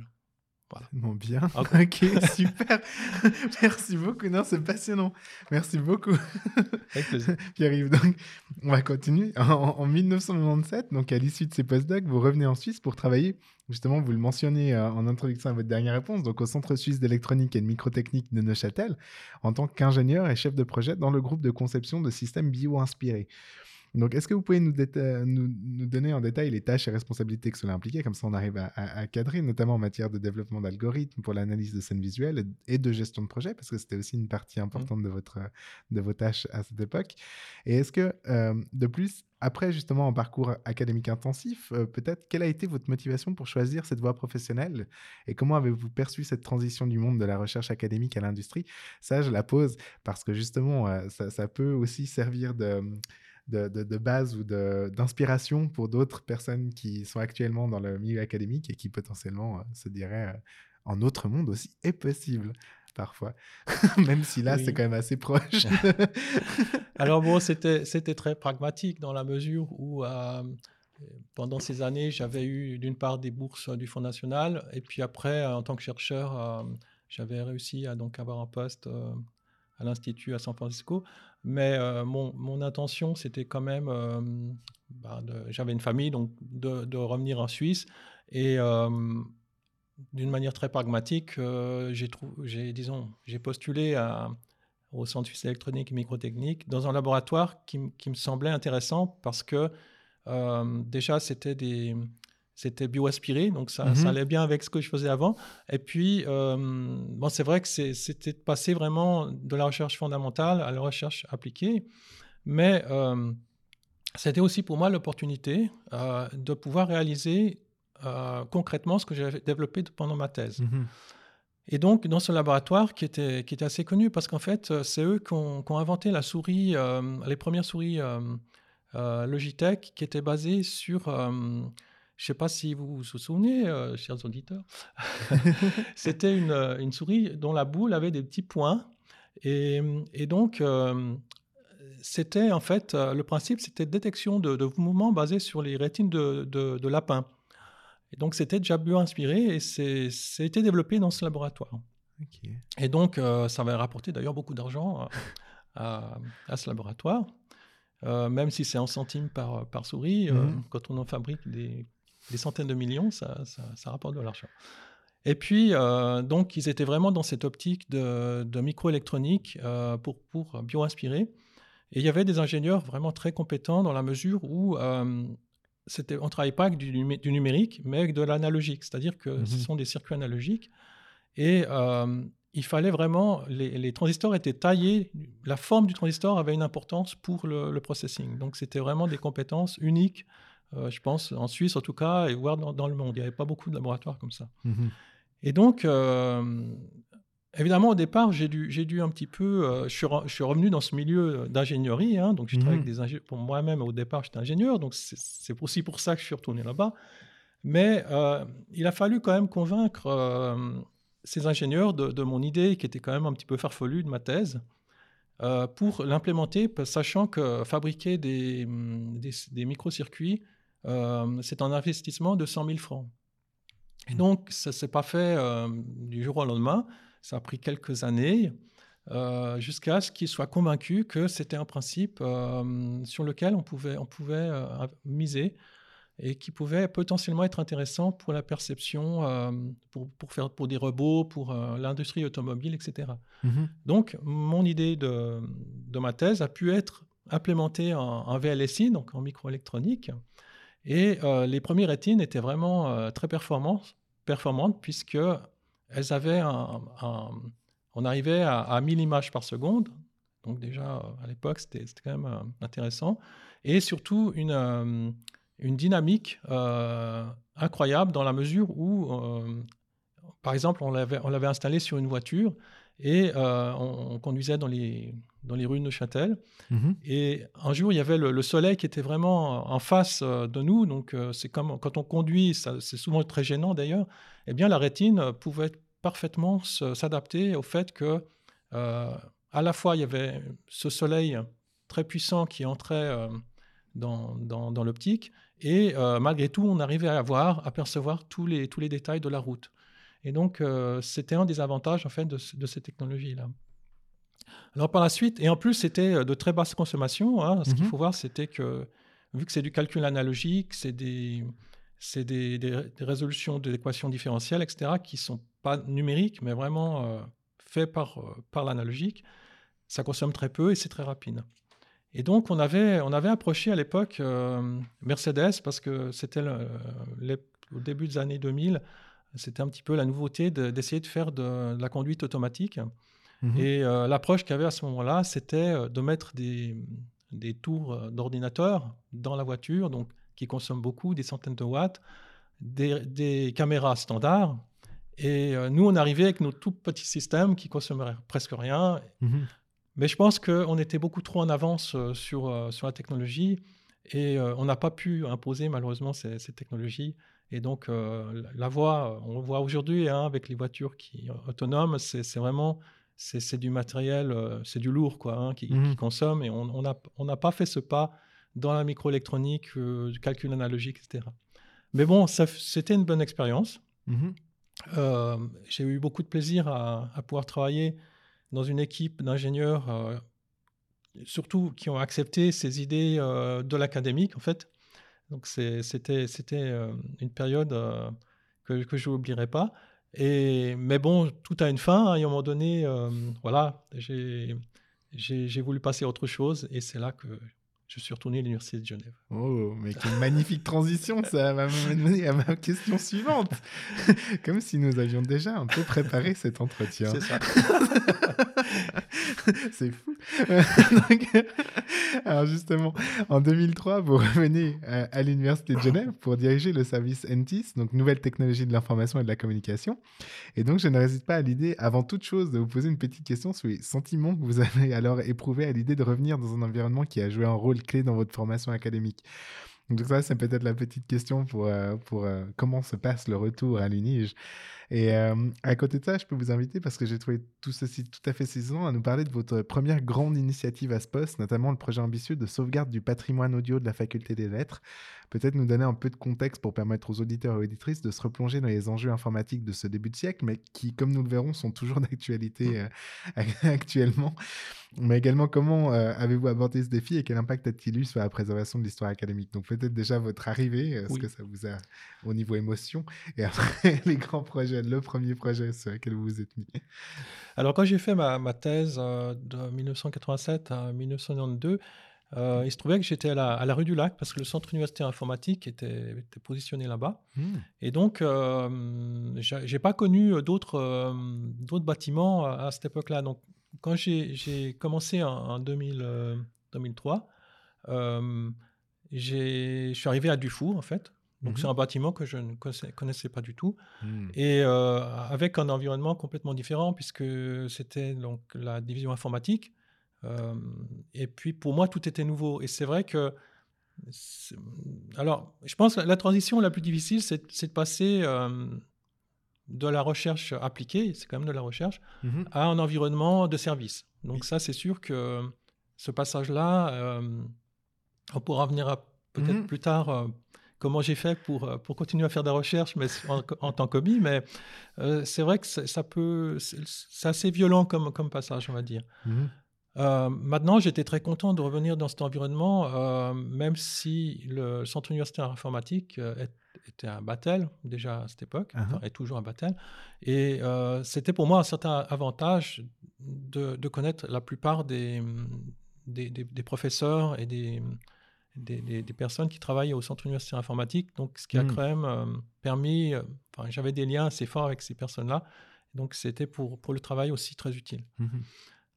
Voilà. bien. Ok, super. Merci beaucoup. Non, c'est passionnant. Merci beaucoup. Avec plaisir. Pierre-Yves, donc, on va continuer. En, 1997, donc à l'issue de ces postdocs, vous revenez en Suisse pour travailler, justement, vous le mentionnez euh, en introduction à votre dernière réponse, donc au Centre suisse d'électronique et de microtechnique de Neuchâtel, en tant qu'ingénieur et chef de projet dans le groupe de conception de systèmes bio-inspirés. Donc, est-ce que vous pouvez nous, nous, donner en détail les tâches et responsabilités que cela impliquait? Comme ça, on arrive à, cadrer, notamment en matière de développement d'algorithmes pour l'analyse de scènes visuelles et de gestion de projet, parce que c'était aussi une partie importante de, votre, de vos tâches à cette époque. Et est-ce que, euh, de plus, après justement un parcours académique intensif, euh, peut-être quelle a été votre motivation pour choisir cette voie professionnelle et comment avez-vous perçu cette transition du monde de la recherche académique à l'industrie? Ça, je la pose parce que justement, euh, ça, peut aussi servir de de, base ou d'inspiration pour d'autres personnes qui sont actuellement dans le milieu académique et qui potentiellement euh, se diraient euh, en autre monde aussi est possible parfois, même si là c'est quand même assez proche. Alors bon, c'était très pragmatique dans la mesure où euh, pendant ces années j'avais eu d'une part des bourses du Fonds national et puis après en tant que chercheur j'avais réussi à donc avoir un poste à l'Institut à San Francisco. Mais euh, mon, intention, c'était quand même, euh, bah, j'avais une famille, donc de, revenir en Suisse. Et euh, d'une manière très pragmatique, j'ai, disons, j'ai postulé au Centre suisse électronique et microtechnique dans un laboratoire qui me semblait intéressant parce que déjà, c'était des c'était bio-aspiré, donc ça, ça, mhm. allait bien avec ce que je faisais avant. Et puis, euh, bon, c'est vrai que c'était de passer vraiment de la recherche fondamentale à la recherche appliquée, mais euh, c'était aussi pour moi l'opportunité euh, de pouvoir réaliser concrètement ce que j'avais développé pendant ma thèse. Mhm. Et donc, dans ce laboratoire qui était, qui était assez connu, parce qu'en fait, c'est eux qui ont, qui ont, inventé la souris, les premières souris Logitech, qui étaient basées sur je ne sais pas si vous vous souvenez, euh, chers auditeurs, c'était une, euh, une, souris dont la boule avait des petits points. Et, et donc, euh, c'était en fait, le principe, c'était détection de, de, mouvements basés sur les rétines de, de, lapins. Et donc, c'était déjà bien inspiré et été développé dans ce laboratoire. Et donc, ça va rapporter d'ailleurs beaucoup d'argent à, à, ce laboratoire. même si c'est en centimes par, par souris, mmh quand on en fabrique des des centaines de millions, ça, ça, rapporte de l'argent. Et puis, euh, donc, ils étaient vraiment dans cette optique de, de microélectronique euh, pour, pour bio-inspirer. Et il y avait des ingénieurs vraiment très compétents dans la mesure où euh, on ne travaillait pas avec du, numé- du numérique, mais avec de l'analogique. C'est-à-dire que ce Mhm. sont des circuits analogiques. Et il fallait vraiment, les, les transistors étaient taillés, la forme du transistor avait une importance pour le, le processing. Donc c'était vraiment des compétences uniques, euh, je pense, en Suisse en tout cas, et voire dans, dans le monde. Il n'y avait pas beaucoup de laboratoires comme ça. Mhm. Et donc, euh, évidemment, au départ, j'ai dû, j'ai dû un petit peu. euh, je, suis re- je suis revenu dans ce milieu d'ingénierie. hein, donc, je travaille Mhm. avec des ingé- Pour moi-même, au départ, j'étais ingénieur. Donc, c'est- aussi pour ça que je suis retourné là-bas. Mais il a fallu quand même convaincre ces ingénieurs de, de mon idée, qui était quand même un petit peu farfelue de ma thèse, pour l'implémenter, sachant que fabriquer des, hum, des, des microcircuits, euh, c'est un investissement de 100 000 francs. Et donc, ça ne s'est pas fait euh, du jour au lendemain. Ça a pris quelques années euh, jusqu'à ce qu'ils soient convaincus que c'était un principe sur lequel on pouvait, on pouvait miser et qui pouvait potentiellement être intéressant pour la perception, pour, pour, faire, pour des robots, pour l'industrie automobile, etc. Mhm. Donc, mon idée de, de ma thèse a pu être implémentée en, en VLSI, donc en microélectronique. Et euh, les premières rétines étaient vraiment euh, très performantes, performantes puisque elles avaient un, on arrivait à, à 1000 images par seconde. Donc déjà, euh, à l'époque, c'était quand même intéressant. Et surtout, une, une dynamique incroyable dans la mesure où, par exemple, on l'avait installé sur une voiture et on conduisait dans les, dans les rues de Neuchâtel. Mhm. Et un jour, il y avait le, le soleil qui était vraiment en face euh, de nous. Donc, euh, c'est comme quand on conduit, ça- c'est souvent très gênant d'ailleurs. Eh bien, la rétine pouvait parfaitement s'adapter au fait que, euh, à la fois, il y avait ce soleil très puissant qui entrait euh, dans, dans, dans l'optique, et euh, malgré tout, on arrivait à voir, à percevoir tous les, tous les détails de la route. Et donc, c'était un des avantages en fait de ces technologies-là. Alors par la suite, et en plus c'était euh, de très basse consommation, hein, ce qu'il Mhm. faut voir c'était que vu que c'est du calcul analogique, c'est des, c'est des, des- des résolutions d'équations différentielles, etc., qui ne sont pas numériques, mais vraiment euh, faits par, euh, par l'analogique, ça consomme très peu et c'est très rapide. Et donc on avait, on avait approché à l'époque euh, Mercedes parce que c'était le- au début des années 2000, c'était un petit peu la nouveauté de- d'essayer de faire de, de la conduite automatique. Mhm. Et euh, l'approche qu'il y avait à ce moment-là, c'était euh, de mettre des, des tours euh, d'ordinateur dans la voiture, donc qui consomment beaucoup, des centaines de watts, des, des caméras standards. Et euh, nous, on arrivait avec nos tout petits systèmes qui consommaient presque rien. Mhm. Mais je pense qu'on était beaucoup trop en avance sur, sur la technologie et euh, on n'a pas pu imposer malheureusement ces, ces technologies. Et donc, euh, la- voie, on le voit aujourd'hui hein, avec les voitures qui, autonomes, c'est vraiment c'est du matériel, euh, c'est du lourd quoi, hein, qui, qui consomme et on n'a on pas fait ce pas dans la microélectronique, euh, du calcul analogique, etc. Mais bon, c'était une bonne expérience. Mhm. Euh, j'ai eu beaucoup de plaisir à, à pouvoir travailler dans une équipe d'ingénieurs, euh, surtout qui ont accepté ces idées de l'académique, en fait. Donc, c'était une période que, que je n'oublierai pas. Et, mais bon, tout a une fin. hein, et à un moment donné, euh, voilà, j'ai voulu passer à autre chose. Et c'est là que je suis retourné à l'Université de Genève. Oh, mais quelle magnifique transition, ça va m'amener à ma question suivante. Comme si nous avions déjà un peu préparé cet entretien. C'est ça. C'est fou. Donc, alors justement, en 2003, vous revenez à, à l'Université de Genève pour diriger le service NTIS, donc Nouvelles Technologies de l'Information et de la Communication. Et donc, je ne résiste pas à l'idée, avant toute chose, de vous poser une petite question sur les sentiments que vous avez alors éprouvés à l'idée de revenir dans un environnement qui a joué un rôle clé dans votre formation académique. Donc ça, c'est peut-être la petite question pour, euh, pour euh, comment se passe le retour à l'UNIGE. Et euh, à côté de ça, je peux vous inviter, parce que j'ai trouvé tout ceci tout à fait saisissant, à nous parler de votre première grande initiative à ce poste, notamment le projet ambitieux de sauvegarde du patrimoine audio de la faculté des lettres. Peut-être nous donner un peu de contexte pour permettre aux auditeurs et auditrices de se replonger dans les enjeux informatiques de ce début de siècle, mais qui, comme nous le verrons, sont toujours d'actualité euh, actuellement. Mais également, comment euh, avez-vous abordé ce défi et quel impact a-t-il eu sur la préservation de l'histoire académique? Donc peut-être déjà votre arrivée, euh, ce Oui. que ça vous a au niveau émotion, et après les grands projets, le premier projet sur lequel vous vous êtes mis. Alors, quand j'ai fait ma, ma thèse euh, de 1987 à 1992, euh, il se trouvait que j'étais à la, à la rue du Lac parce que le centre universitaire informatique était, était positionné là-bas. Hmm. Et donc, euh, j'ai pas connu d'autres euh, bâtiments à, à cette époque-là. Donc, quand j'ai commencé en, en 2000, euh, 2003, euh, j'ai- je suis arrivé à Dufour, en fait. Donc, Mhm. c'est un bâtiment que je ne connaissais, pas du tout. Hmm. Et euh, avec un environnement complètement différent, puisque c'était donc la division informatique. Euh, et puis pour moi, tout était nouveau. Et c'est vrai que. Alors, je pense que la transition la plus difficile, c'est de passer euh, de la recherche appliquée, c'est quand même de la recherche, Mhm. à un environnement de service. Donc, Oui. ça, c'est sûr que ce passage-là, euh, on pourra venir peut-être Mhm. plus tard. Comment j'ai fait pour, euh, pour continuer à faire des recherches mais en, en tant qu'hobby, mais euh, c'est vrai que c'est- ça peut, c'est assez violent comme, comme passage, on va dire. Mhm. Euh, maintenant, j'étais très content de revenir dans cet environnement, euh, même si le centre universitaire informatique est- était à Batel, déjà à cette époque, enfin, est toujours à Batel. Et euh, c'était pour moi un certain avantage de, de connaître la plupart des, des, des- des professeurs et des, des, des- des personnes qui travaillent au centre universitaire informatique. Donc, ce qui a Mm. quand même euh, permis, euh, enfin, j'avais des liens assez forts avec ces personnes-là. Donc, c'était pour, pour le travail aussi très utile. Mhm.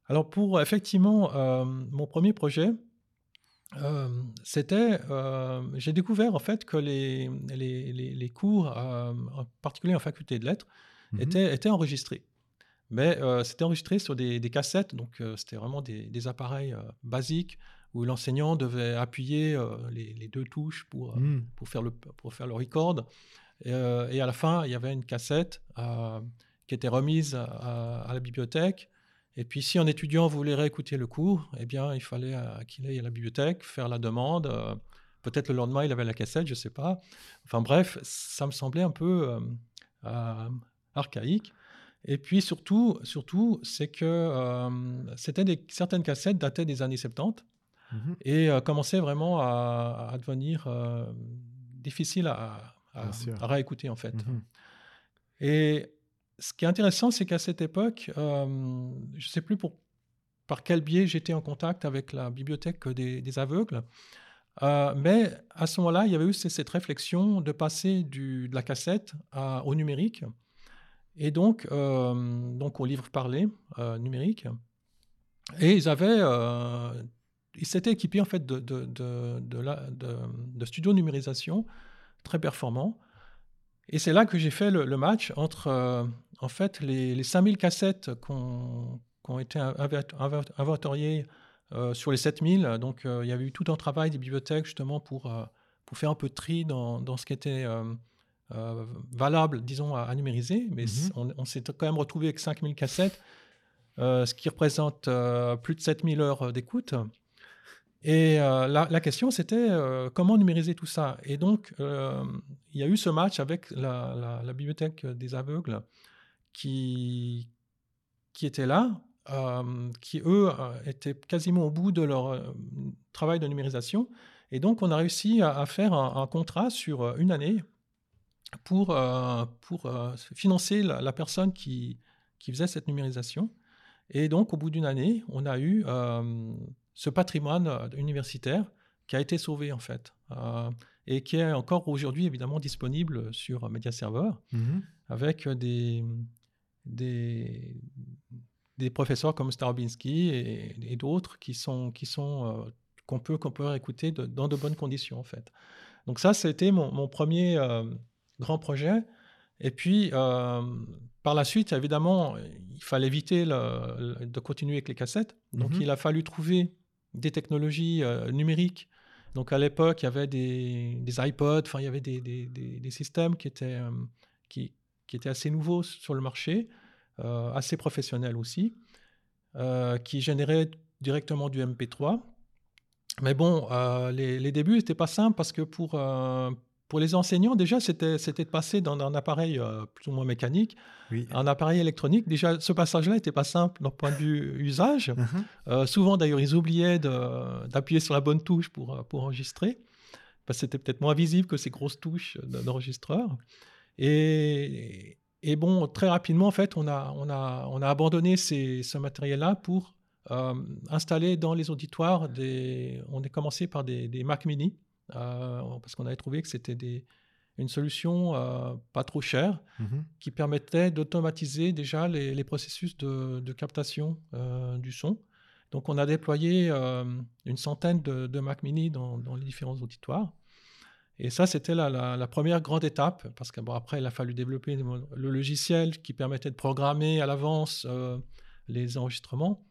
Alors pour effectivement euh, mon premier projet, c'était, j'ai découvert en fait que les, les, les- les cours, en particulier en faculté de lettres, Mhm. étaient, étaient enregistrés. Mais euh, c'était enregistré sur des, des cassettes, donc euh, c'était vraiment des, des appareils euh, basiques où l'enseignant devait appuyer euh, les, les deux touches pour, euh, Hmm. pour, faire, le, pour faire le record. Et, euh, et à la fin, il y avait une cassette qui était remise à, à la bibliothèque. Et puis, si un étudiant voulait réécouter le cours, eh bien, il fallait qu'il aille à la bibliothèque, faire la demande. Peut-être le lendemain, il avait la cassette, je ne sais pas. Enfin bref, ça me semblait un peu archaïque. Et puis surtout, surtout c'est que euh, c'était des, certaines cassettes dataient des années 70 Mhm. et euh, commençaient vraiment à, à devenir euh, difficiles à, réécouter en fait. Mhm. Et ce qui est intéressant, c'est qu'à cette époque, euh, je ne sais plus pour, par quel biais j'étais en contact avec la bibliothèque des, des aveugles, mais à ce moment-là, il y avait eu cette réflexion de passer du, de la cassette à- au numérique, et donc, donc au livre parlé numérique. Et ils avaient, euh, ils s'étaient équipés en fait de, de, de, de, la- de- de studios de numérisation très performants. Et c'est là que j'ai fait le, le match entre euh, en fait les, les 5000 cassettes qui ont été inventoriées euh, sur les 7000. Donc euh, il y avait eu tout un travail des bibliothèques justement pour, pour faire un peu de tri dans, dans ce qui était valable, disons, à, à numériser. Mais Mhm. c- on, on s'est quand même retrouvé avec 5000 cassettes, ce qui représente plus de 7000 heures d'écoute. Et euh, la, question, c'était euh, comment numériser tout ça? Et donc, euh, il y a eu ce match avec la, bibliothèque des aveugles qui, était là, qui, eux, étaient quasiment au bout de leur travail de numérisation. Et donc, on a réussi à, faire un, contrat sur une année pour, financer la, personne qui, faisait cette numérisation. Et donc, au bout d'une année, on a eu ce patrimoine euh, universitaire qui a été sauvé, en fait, euh, et qui est encore aujourd'hui, évidemment, disponible sur Media Server, Mhm. avec des, des, des professeurs comme Starobinski et, et d'autres qui sont, qui sont euh, qu'on peut, qu'on peut écouter de- dans de bonnes conditions, en fait. Donc ça, c'était mon, mon premier euh, grand projet. Et puis, euh, par la suite, évidemment, il fallait éviter le- le- de continuer avec les cassettes. Donc, Mhm. il a fallu trouver des technologies euh, numériques. Donc, à l'époque, il y avait des, iPods, enfin, il y avait des, des- systèmes qui étaient, euh, qui, étaient assez nouveaux sur le marché, euh, assez professionnels aussi, qui généraient directement du MP3. Mais bon, les, les débuts n'étaient pas simples parce que pour, pour les enseignants, déjà, c'était de passer d'un appareil euh, plus ou moins mécanique Oui. à un appareil électronique. Déjà, ce passage-là n'était pas simple d'un point de vue usage. Mhm. Euh, souvent, d'ailleurs, ils oubliaient d'appuyer sur la bonne touche pour, euh, pour enregistrer, parce que c'était peut-être moins visible que ces grosses touches d'enregistreur. Et, et bon, très rapidement, en fait, on a, on a, on a abandonné ces- ce matériel-là pour euh, installer dans les auditoires des. On est commencé par des, des Mac Mini, parce qu'on avait trouvé que c'était des- une solution euh, pas trop chère Mhm. qui permettait d'automatiser déjà les, les processus de, de captation euh, du son. Donc, on a déployé euh, une centaine de, de Mac Mini dans, dans les différents auditoires. Et ça, c'était la, la- la première grande étape, parce qu'après, il a fallu développer le, logiciel qui permettait de programmer à l'avance euh, les enregistrements.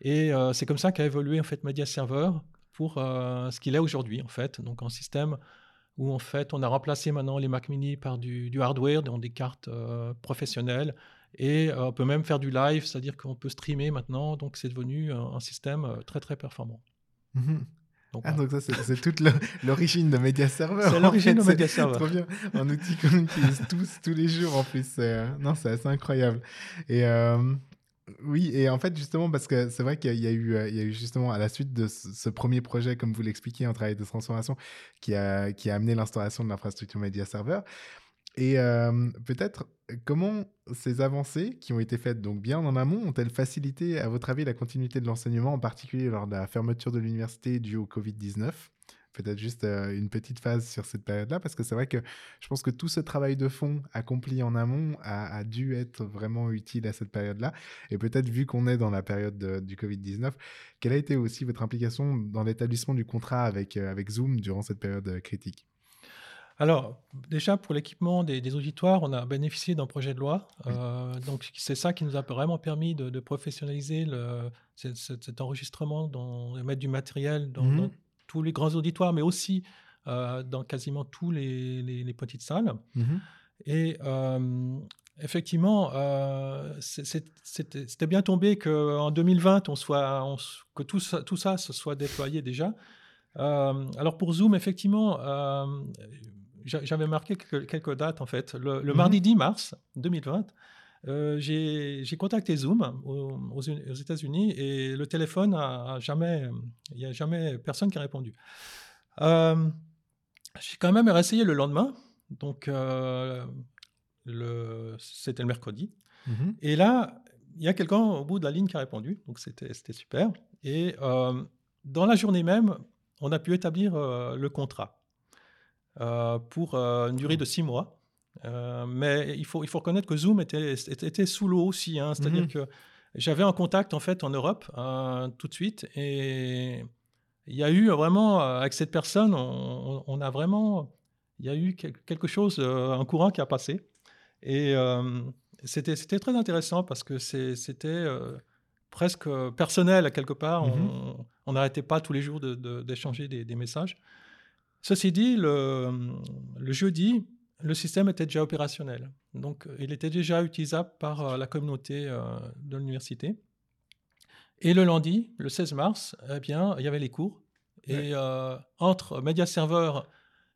Et euh, c'est comme ça qu'a évolué en fait Media Server pour euh, ce qu'il est aujourd'hui, en fait. Donc, un système où en fait on a remplacé maintenant les Mac Mini par du, du hardware, dans des cartes euh, professionnelles, et euh, on peut même faire du live, c'est-à-dire qu'on peut streamer maintenant, donc c'est devenu un, système très très performant. Mhm. Donc, Ah, voilà. donc ça, c'est toute l'origine de Media Server. C'est l'origine de Media Server. Trop bien. Un outil qu'on utilise tous, tous les jours en plus. Non, c'est assez incroyable. Et euh, oui, et en fait, justement, parce que c'est vrai qu'il y, a- euh, eu justement à la suite de ce, premier projet, comme vous l'expliquiez, un travail de transformation qui a, amené l'installation de l'infrastructure Media Server. Et euh, peut-être comment ces avancées qui ont été faites donc bien en amont ont-elles facilité, à votre avis, la continuité de l'enseignement, en particulier lors de la fermeture de l'université due au Covid-19 Peut-être juste euh, une petite phase sur cette période-là, parce que c'est vrai que je pense que tout ce travail de fond accompli en amont a, a dû être vraiment utile à cette période-là. Et peut-être vu qu'on est dans la période de- du Covid-19, quelle a été aussi votre implication dans l'établissement du contrat avec, euh, avec Zoom durant cette période euh, critique? Alors, déjà pour l'équipement des, des auditoires, on a bénéficié d'un projet de loi. Oui. Euh, donc, c'est ça qui nous a vraiment permis de, de professionnaliser le, cet, enregistrement, dans, de mettre du matériel dans, Mhm. dans tous les grands auditoires, mais aussi euh, dans quasiment tous les, les- les petites salles. Et euh, effectivement, euh, c'était bien tombé qu'en 2020, on soit, on que tout ça, tout ça se soit déployé déjà. Alors pour Zoom, effectivement, j'a- j'avais marqué quelques, quelques dates en fait. Le, le Mhm. mardi 10 mars 2020, euh, j'ai contacté Zoom aux, aux Uni- aux États-Unis et le téléphone a, a jamais, il n'y a jamais personne qui a répondu. Euh, j'ai quand même réessayé le lendemain, donc euh, le- c'était le mercredi. Mhm. Et là, il y a quelqu'un au bout de la ligne qui a répondu, donc c'était super. Et dans la journée même, on a pu établir le contrat pour une durée de six mois. Euh, mais il faut, il faut reconnaître que Zoom était, était, sous l'eau aussi, hein, c'est-à-dire Mhm. que j'avais un contact en fait en Europe euh, tout de suite et il y a eu vraiment euh, avec cette personne, on, a vraiment, il y a eu quel- quelque chose, euh, un courant qui a passé et c'était c'était très intéressant parce que c'était presque personnel à quelque part. Mhm. On- n'arrêtait pas tous les jours de- de- d'échanger des, des messages. Ceci dit, le, le jeudi, le système était déjà opérationnel. Donc, il était déjà utilisable par euh, la communauté euh, de l'université. Et le lundi, le 16 mars, eh bien, il y avait les cours. Et euh, entre Media Server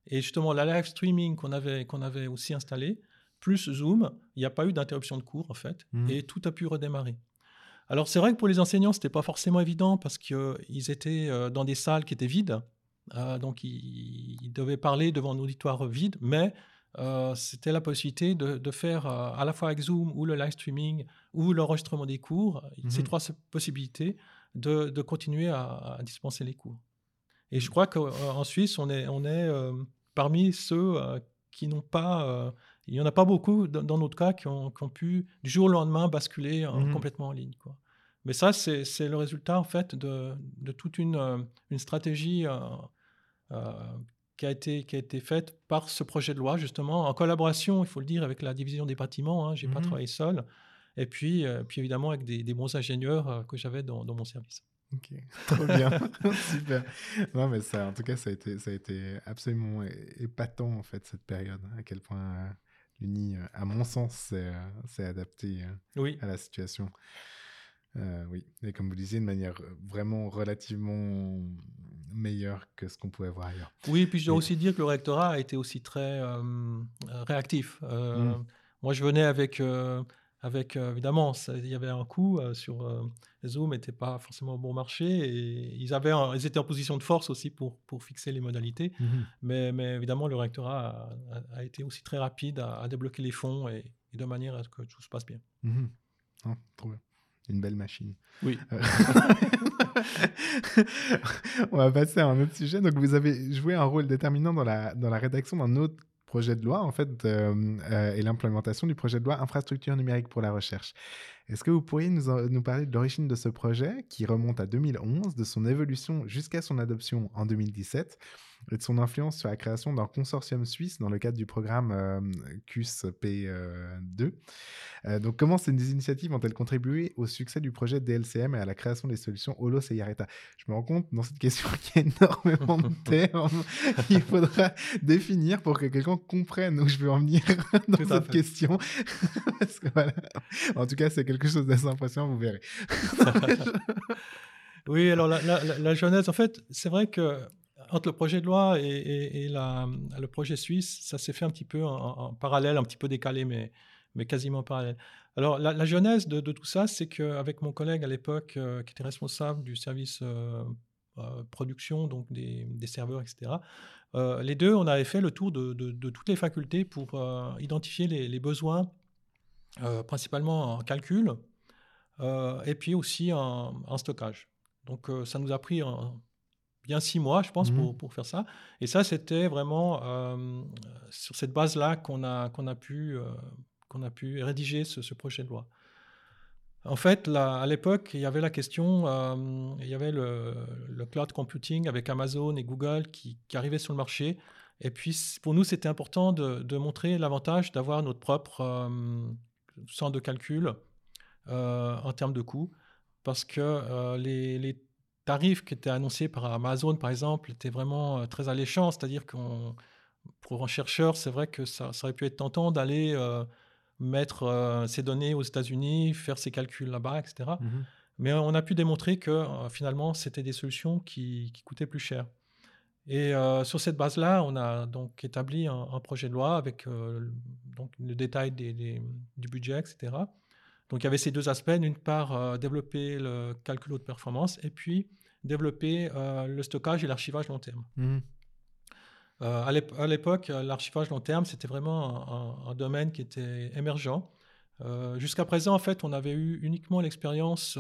et justement la live streaming qu'on avait, qu'on avait aussi installé, plus Zoom, il n'y a pas eu d'interruption de cours en fait, Mhm. et tout a pu redémarrer. Alors c'est vrai que pour les enseignants, c'était pas forcément évident parce qu'ils étaient euh, dans des salles qui étaient vides, Euh, donc ils, ils devaient parler devant un auditoire vide, mais euh, c'était la possibilité de, de faire euh, à la fois avec Zoom ou le live streaming ou l'enregistrement des cours, ces Mhm. trois s- possibilités de, de continuer à, à dispenser les cours. Et je crois qu'en Suisse, on est, on est euh, parmi ceux qui n'ont pas, il n'y en a pas beaucoup dans, dans notre cas qui ont, qui ont pu du jour au lendemain basculer Mhm. complètement en ligne. Quoi. Mais ça, c'est le résultat en fait de, de toute une, une stratégie euh, euh, qui, a été, qui a été faite par ce projet de loi, justement, en collaboration, il faut le dire, avec la division des bâtiments. Je n'ai pas Mhm. travaillé seul. Et puis, euh, puis évidemment, avec des, des bons ingénieurs euh, que j'avais dans, dans mon service. Ok, trop bien, super. Non, mais ça, en tout cas, ça a été, ça a été absolument épatant en fait cette période. À quel point euh, l'Uni, à mon sens, s'est adapté Oui. à la situation. Euh, oui, et comme vous disiez, de manière vraiment relativement meilleure que ce qu'on pouvait voir ailleurs. Oui, puis je dois Et- aussi dire que le rectorat a été aussi très euh, réactif. Euh, Mm. Moi, je venais avec, euh, avec euh, évidemment, il y avait un coût euh, sur euh, Zoom, n'était pas forcément au bon marché, et ils, avaient un- ils étaient en position de force aussi pour, pour fixer les modalités. Mais, mais évidemment, le rectorat a, a- a été aussi très rapide à, à débloquer les fonds et, et de manière à ce que tout se passe bien. Mhm. Ah, trop bien. Une belle machine. Oui. Euh, On va passer à un autre sujet. Donc, vous avez joué un rôle déterminant dans la, dans la rédaction d'un autre projet de loi, en fait, euh, euh, et l'implémentation du projet de loi infrastructure numérique pour la recherche. Est-ce que vous pourriez nous, en- nous parler de l'origine de ce projet qui remonte à 2011, de son évolution jusqu'à son adoption en 2017 et de son influence sur la création d'un consortium suisse dans le cadre du programme euh, CUSP2 euh, donc, comment ces initiatives ont-elles contribué au succès du projet DLCM et à la création des solutions Holo et Yareta Je me rends compte dans cette question qu'il y a énormément de termes qu'il faudra définir pour que quelqu'un comprenne où je veux en venir dans cette fait. question. Parce que voilà. En tout cas, c'est quelque chose d'assez impressionnant, vous verrez. Oui, alors la, la- la- la genèse, en fait, c'est vrai que entre le projet de loi et, le projet suisse, ça s'est fait un petit peu en, parallèle, un petit peu décalé, mais, quasiment parallèle. Alors la, la genèse de, tout ça, c'est qu'avec mon collègue à l'époque, euh, qui était responsable du service euh, euh, production, donc des, serveurs, etc., les deux, on avait fait le tour de, toutes les facultés pour identifier les, besoins, principalement en calcul, et puis aussi en, stockage. Donc ça nous a pris bien six mois, je pense, Mhm. pour, pour faire ça. Et ça, c'était vraiment euh, sur cette base-là qu'on a, qu'on a, pu, euh, qu'on a pu rédiger ce, ce projet de loi. En fait, là, à l'époque, il y avait la question, euh, il y avait le, le cloud computing avec Amazon et Google qui, qui arrivaient sur le marché. Et puis, pour nous, c'était important de, de montrer l'avantage d'avoir notre propre centre de calcul en termes de coûts, parce que les, les tarifs qui étaient annoncés par Amazon, par exemple, étaient vraiment euh, très alléchants. C'est-à-dire qu'on, pour un chercheur, c'est vrai que ça, ça aurait pu être tentant d'aller euh, mettre euh, ses données aux États-Unis, faire ses calculs là-bas, etc. Mais on a pu démontrer que euh, finalement, c'était des solutions qui, qui coûtaient plus cher. Et sur cette base-là, on a donc établi un, un projet de loi avec le- donc le détail des- des- du budget, etc. Donc il y avait ces deux aspects. D'une part, euh, développer le calcul haute performance et puis développer euh, le stockage et l'archivage long terme. Mhm. Euh, à l'ép- à l'époque, l'archivage long terme, c'était vraiment un, domaine qui était émergent. Jusqu'à présent, en fait, on avait eu uniquement l'expérience.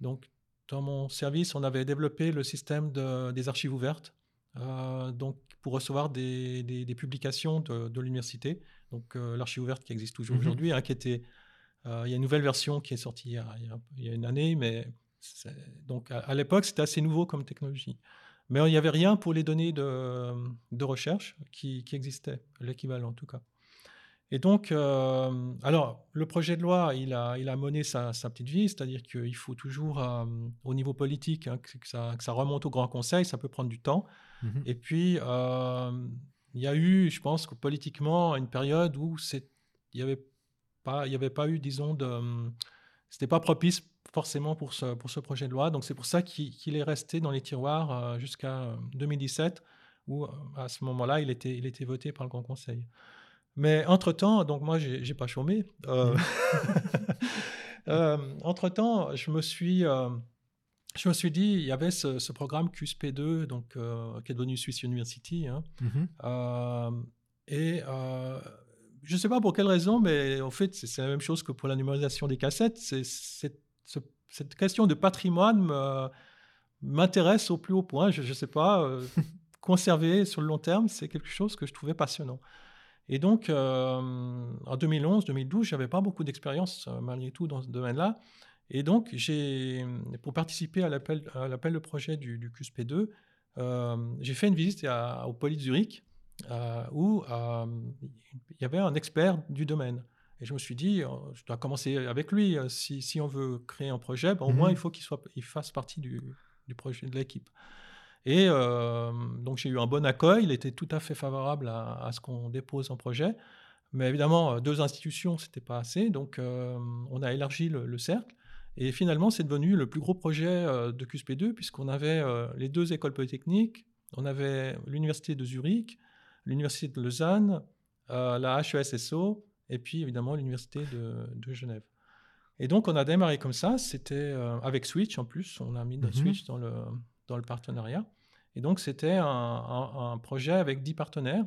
donc, dans mon service, on avait développé le système de- des archives ouvertes, euh, donc pour recevoir des, des- des publications de, de l'université. Donc, euh, l'archive ouverte qui existe toujours Mhm. aujourd'hui, hein, qui était. Euh, il y a une nouvelle version qui est sortie il y a, il y y une année, mais donc à, à l'époque, c'était assez nouveau comme technologie. Mais il n'y avait rien pour les données de, de recherche qui, qui existaient, l'équivalent en tout cas. Et donc, euh, alors, le projet de loi, il a, il a mené sa, sa petite vie, c'est-à-dire qu'il faut toujours, euh, au niveau politique, hein, que, que ça, que ça remonte au Grand Conseil, ça peut prendre du temps. Mhm. Et puis, euh, il y a eu, je pense que politiquement, une période où il n'y avait, pas- il y avait pas eu, disons, de. C'était pas propice forcément pour ce, pour ce projet de loi. Donc, c'est pour ça qu'il est resté dans les tiroirs euh, jusqu'à 2017, où euh, à ce moment-là, il était, il était voté par le Grand Conseil. Mais entre-temps, donc moi, j'ai j'ai pas chômé. Euh, euh, entre-temps, je me suis. euh, je me suis dit, il y avait ce, ce programme QSP2, donc, qui est devenu Swiss University. hein. Euh, et je ne sais pas pour quelle raison, mais en fait, c'est la même chose que pour la numérisation des cassettes. Ce- cette question de patrimoine m'intéresse au plus haut point. Je ne sais pas, euh, conserver sur le long terme, c'est quelque chose que je trouvais passionnant. Et donc, euh, en 2011-2012, je n'avais pas beaucoup d'expérience euh, malgré tout dans ce domaine-là. Et donc, pour participer à l'appel, de projet du, du QSP2, euh, j'ai fait une visite à- au Poly de Zurich euh, où euh, il y avait un expert du domaine. Et je me suis dit, euh, je dois commencer avec lui. Si, si on veut créer un projet, ben, au moins Mhm. il faut qu'il soit, il fasse partie du, du projet de l'équipe. Et donc j'ai eu un bon accueil. Il était tout à fait favorable à, à ce qu'on dépose un projet. Mais évidemment, deux institutions, c'était pas assez. Donc on a élargi le, le cercle. Et finalement, c'est devenu le plus gros projet de QSP2, puisqu'on avait les deux écoles polytechniques, on avait l'université de Zurich, l'université de Lausanne, euh, la HESSO, et puis évidemment l'université de, de Genève. Et donc, on a démarré comme ça. C'était euh, avec Switch en plus. On a mis notre Mhm. Switch dans le, dans le partenariat. Et donc, c'était un, un- un projet avec 10 partenaires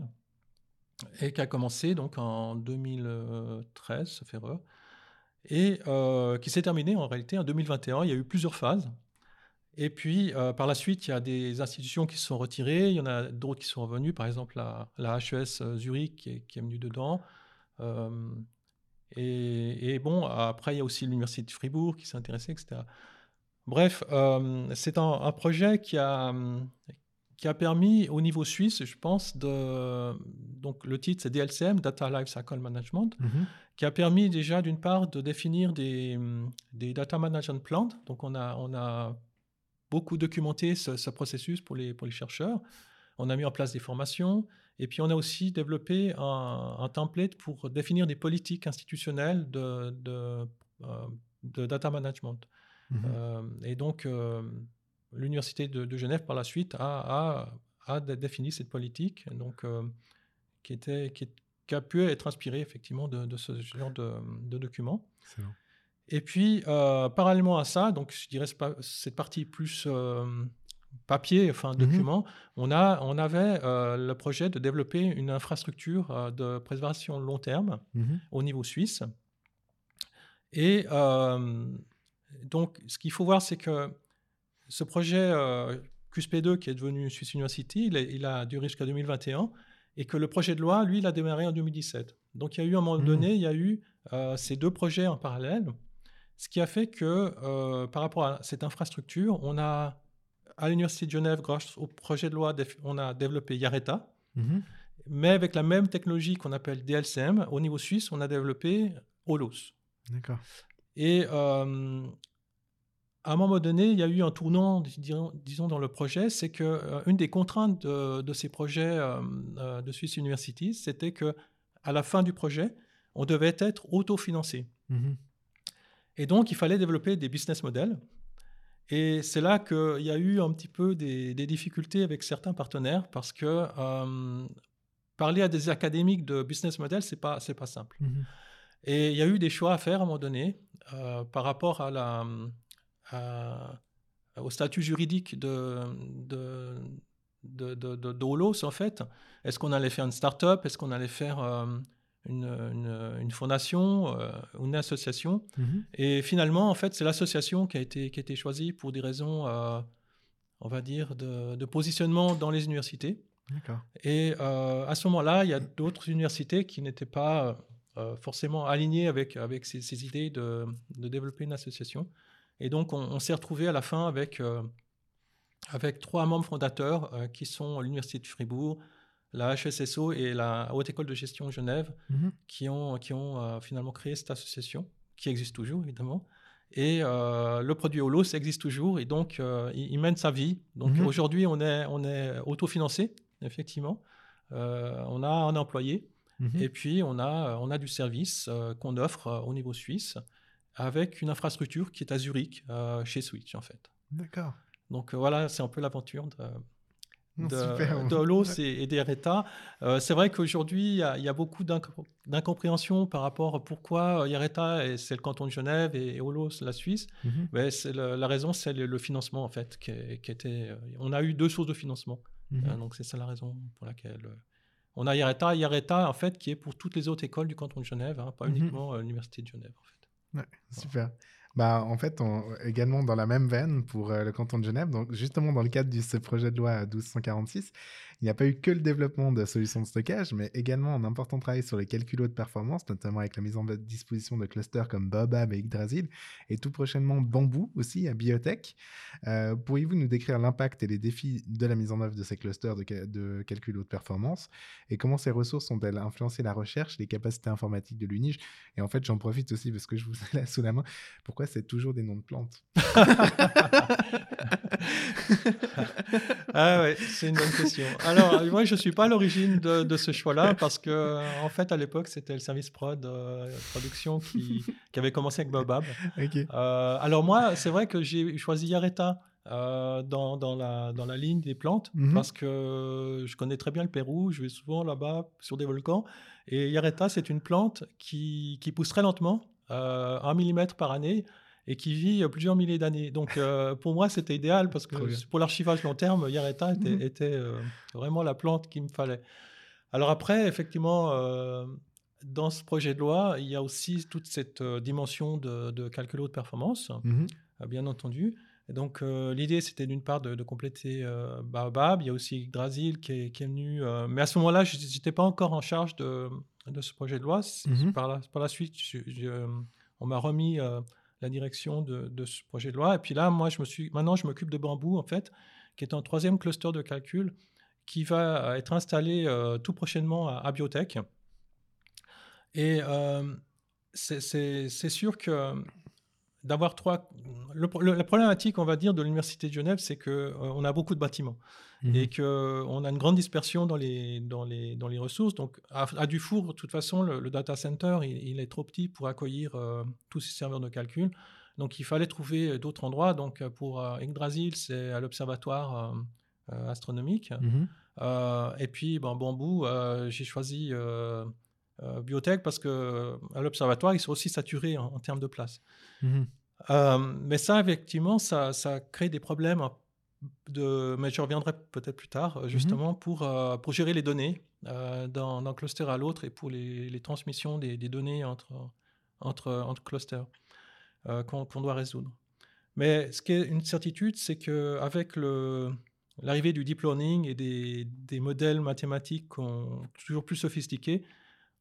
et qui a commencé donc en 2013, ça fait heureux, et euh, qui s'est terminé en réalité en 2021. Il y a eu plusieurs phases. Et puis, euh, par la suite, il y a des institutions qui se sont retirées, il y en a d'autres qui sont revenues, par exemple la, la HES Zurich qui est, qui est venue dedans. Euh, et, et bon, après, il y a aussi l'Université de Fribourg qui s'est intéressée, etc. Bref, euh, c'est un, un projet qui a, qui a permis au niveau suisse, je pense, de. Donc, le titre, c'est DLCM, Data Lifecycle Management, Mhm. qui a permis déjà, d'une part, de définir des, des data management plans. Donc, on a, on a beaucoup documenté ce, ce processus pour les, pour les chercheurs. On a mis en place des formations. Et puis, on a aussi développé un, un template pour définir des politiques institutionnelles de, de, euh, de data management. Mhm. Euh, et donc, euh, l'Université de, de Genève, par la suite, a, a, a dé- défini cette politique, donc, euh, qui, était, qui, est- qui a pu être inspirée effectivement de, de ce genre de, de documents. Excellent. Et puis, euh, parallèlement à ça, donc je dirais cette partie plus euh, papier, enfin Mhm. document, on, a, on avait euh, le projet de développer une infrastructure de préservation long terme Mhm. au niveau suisse. Et donc, ce qu'il faut voir, c'est que ce projet euh, QSP2, qui est devenu Swiss University, il, est- il a duré jusqu'à 2021, et que le projet de loi, lui, il a démarré en 2017. Donc, il y a eu, à un moment Mhm. donné, il y a eu ces deux projets en parallèle, ce qui a fait que, euh, par rapport à cette infrastructure, on a, à l'Université de Genève, grâce au projet de loi, on a développé Yareta, Mhm. mais avec la même technologie qu'on appelle DLCM, au niveau suisse, on a développé Holos. D'accord. Et euh, à un moment donné, il y a eu un tournant, disons, disons, dans le projet, c'est que euh, une des contraintes de, de ces projets euh, de Swiss University, c'était que à la fin du projet, on devait être autofinancé. Mhm. Et donc, il fallait développer des business models. Et c'est là qu'il y a eu un petit peu des, des difficultés avec certains partenaires parce que euh, parler à des académiques de business model, c'est pas c'est pas simple. Mhm. Et il y a eu des choix à faire à un moment donné euh, par rapport à la, à- au statut juridique de, de, de, de, de- d'Olos, en fait. Est-ce qu'on allait faire une start-up? Est-ce qu'on allait faire euh, une, une, une fondation, euh, une association Mhm. Et finalement, en fait, c'est l'association qui a été, qui a été choisie pour des raisons, euh, on va dire, de, de positionnement dans les universités. Et euh, à ce moment-là, il y a d'autres universités qui n'étaient pas euh, forcément alignées avec, avec ces, ces idées de, de développer une association. Et donc, on, on s'est retrouvé à la fin avec, euh, avec trois membres fondateurs euh, qui sont l'Université de Fribourg, la HSSO et la Haute École de Gestion Genève, Mhm. qui ont, qui ont euh, finalement créé cette association, qui existe toujours évidemment. Et euh, le produit Holos existe toujours et donc euh, il, il mène sa vie. Donc Mhm. aujourd'hui, on est, on est autofinancé, effectivement. On a un employé Mhm. et puis on a, on a du service qu'on offre au niveau suisse avec une infrastructure qui est à Zurich, chez Switch en fait. D'accord. Donc voilà, c'est un peu l'aventure de, de, et, et. Euh, c'est vrai qu'aujourd'hui, il y, a- il y a beaucoup d'inco- d'incompréhension par rapport à pourquoi Yareta, et c'est le canton de Genève, et, et Holos, la Suisse. Mhm. Mais c'est la raison, c'est le, le financement, en fait. Qui, était, euh, on a eu deux sources de financement. Mhm. Euh, donc, c'est ça la raison pour laquelle. euh, on a Yareta, Yareta, en fait, qui est pour toutes les autres écoles du canton de Genève, hein, pas Mhm. uniquement euh, l'Université de Genève, en fait. Ouais, super. Bah, en fait, également dans la même veine pour euh, le canton de Genève, donc justement dans le cadre de ce projet de loi 1246, il n'y a pas eu que le développement de solutions de stockage, mais également un important travail sur les calculs de performance, notamment avec la mise en disposition de clusters comme Baobab et Yggdrasil, et tout prochainement Bambou aussi à Biotech. Euh, Pourriez-vous nous décrire l'impact et les défis de la mise en œuvre de ces clusters de, ca- de calcul de performance? Et comment ces ressources ont-elles influencé la recherche, les capacités informatiques de l'UNIGE? Et en fait, j'en profite aussi parce que je vous ai là sous la main. Pourquoi c'est toujours des noms de plantes? Ah ouais, c'est une bonne question. Alors, moi, je ne suis pas à l'origine de, de ce choix-là parce que, en fait, à l'époque, c'était le service prod euh, production qui, qui avait commencé avec Bobab. Ok. Euh, alors, moi, c'est vrai que j'ai choisi Yareta euh, dans, dans, la, dans la ligne des plantes Mhm. parce que je connais très bien le Pérou, je vais souvent là-bas sur des volcans. Et Yareta, c'est une plante qui, qui pousse très lentement, euh, un millimètre par année, et qui vit euh, plusieurs milliers d'années. Donc euh, pour moi, c'était idéal parce que pour l'archivage long terme, Yareta était, Mhm. était, euh, vraiment la plante qu'il me fallait. Alors après, effectivement, euh, dans ce projet de loi, il y a aussi toute cette dimension de, de calcul haute performance Mhm. bien entendu. Et donc, l'idée, c'était d'une part de, de compléter Baobab. Il y a aussi Yggdrasil qui est, qui est venu. mais à ce moment-là, je n'étais pas encore en charge de, de ce projet de loi. Mhm. Par, la, par la suite, je- je- on m'a remis la direction de, ce projet de loi. Et puis là, moi, je me suis, maintenant, je m'occupe de Bambou, en fait, qui est un troisième cluster de calcul qui va être installé euh, tout prochainement à, Biotech. Et euh, c'est- sûr que d'avoir trois. Le, la problématique, on va dire, de l'Université de Genève, c'est qu'on a beaucoup de bâtiments Mhm. et qu'on a une grande dispersion dans les, dans les, dans les ressources. Donc, à, à Dufour, de toute façon, le, le data center, il, il est trop petit pour accueillir euh, tous ces serveurs de calcul. Donc, il fallait trouver d'autres endroits. Donc, euh, pour euh, Yggdrasil, c'est à l'Observatoire euh, euh, astronomique. Euh, et puis, ben, Bambou, euh, j'ai choisi euh, euh, Biotech parce que à l'Observatoire, ils sont aussi saturés en- en termes de place. Euh, mais ça, effectivement, ça, ça crée des problèmes de, mais je reviendrai peut-être plus tard, euh, justement, pour, euh, pour gérer les données euh, d'un cluster à l'autre et pour les, les transmissions des, des données entre, entre, entre clusters euh, qu'on doit résoudre. Mais ce qui est une certitude, c'est qu'avec l'arrivée du deep learning et des, des modèles mathématiques toujours plus sophistiqués,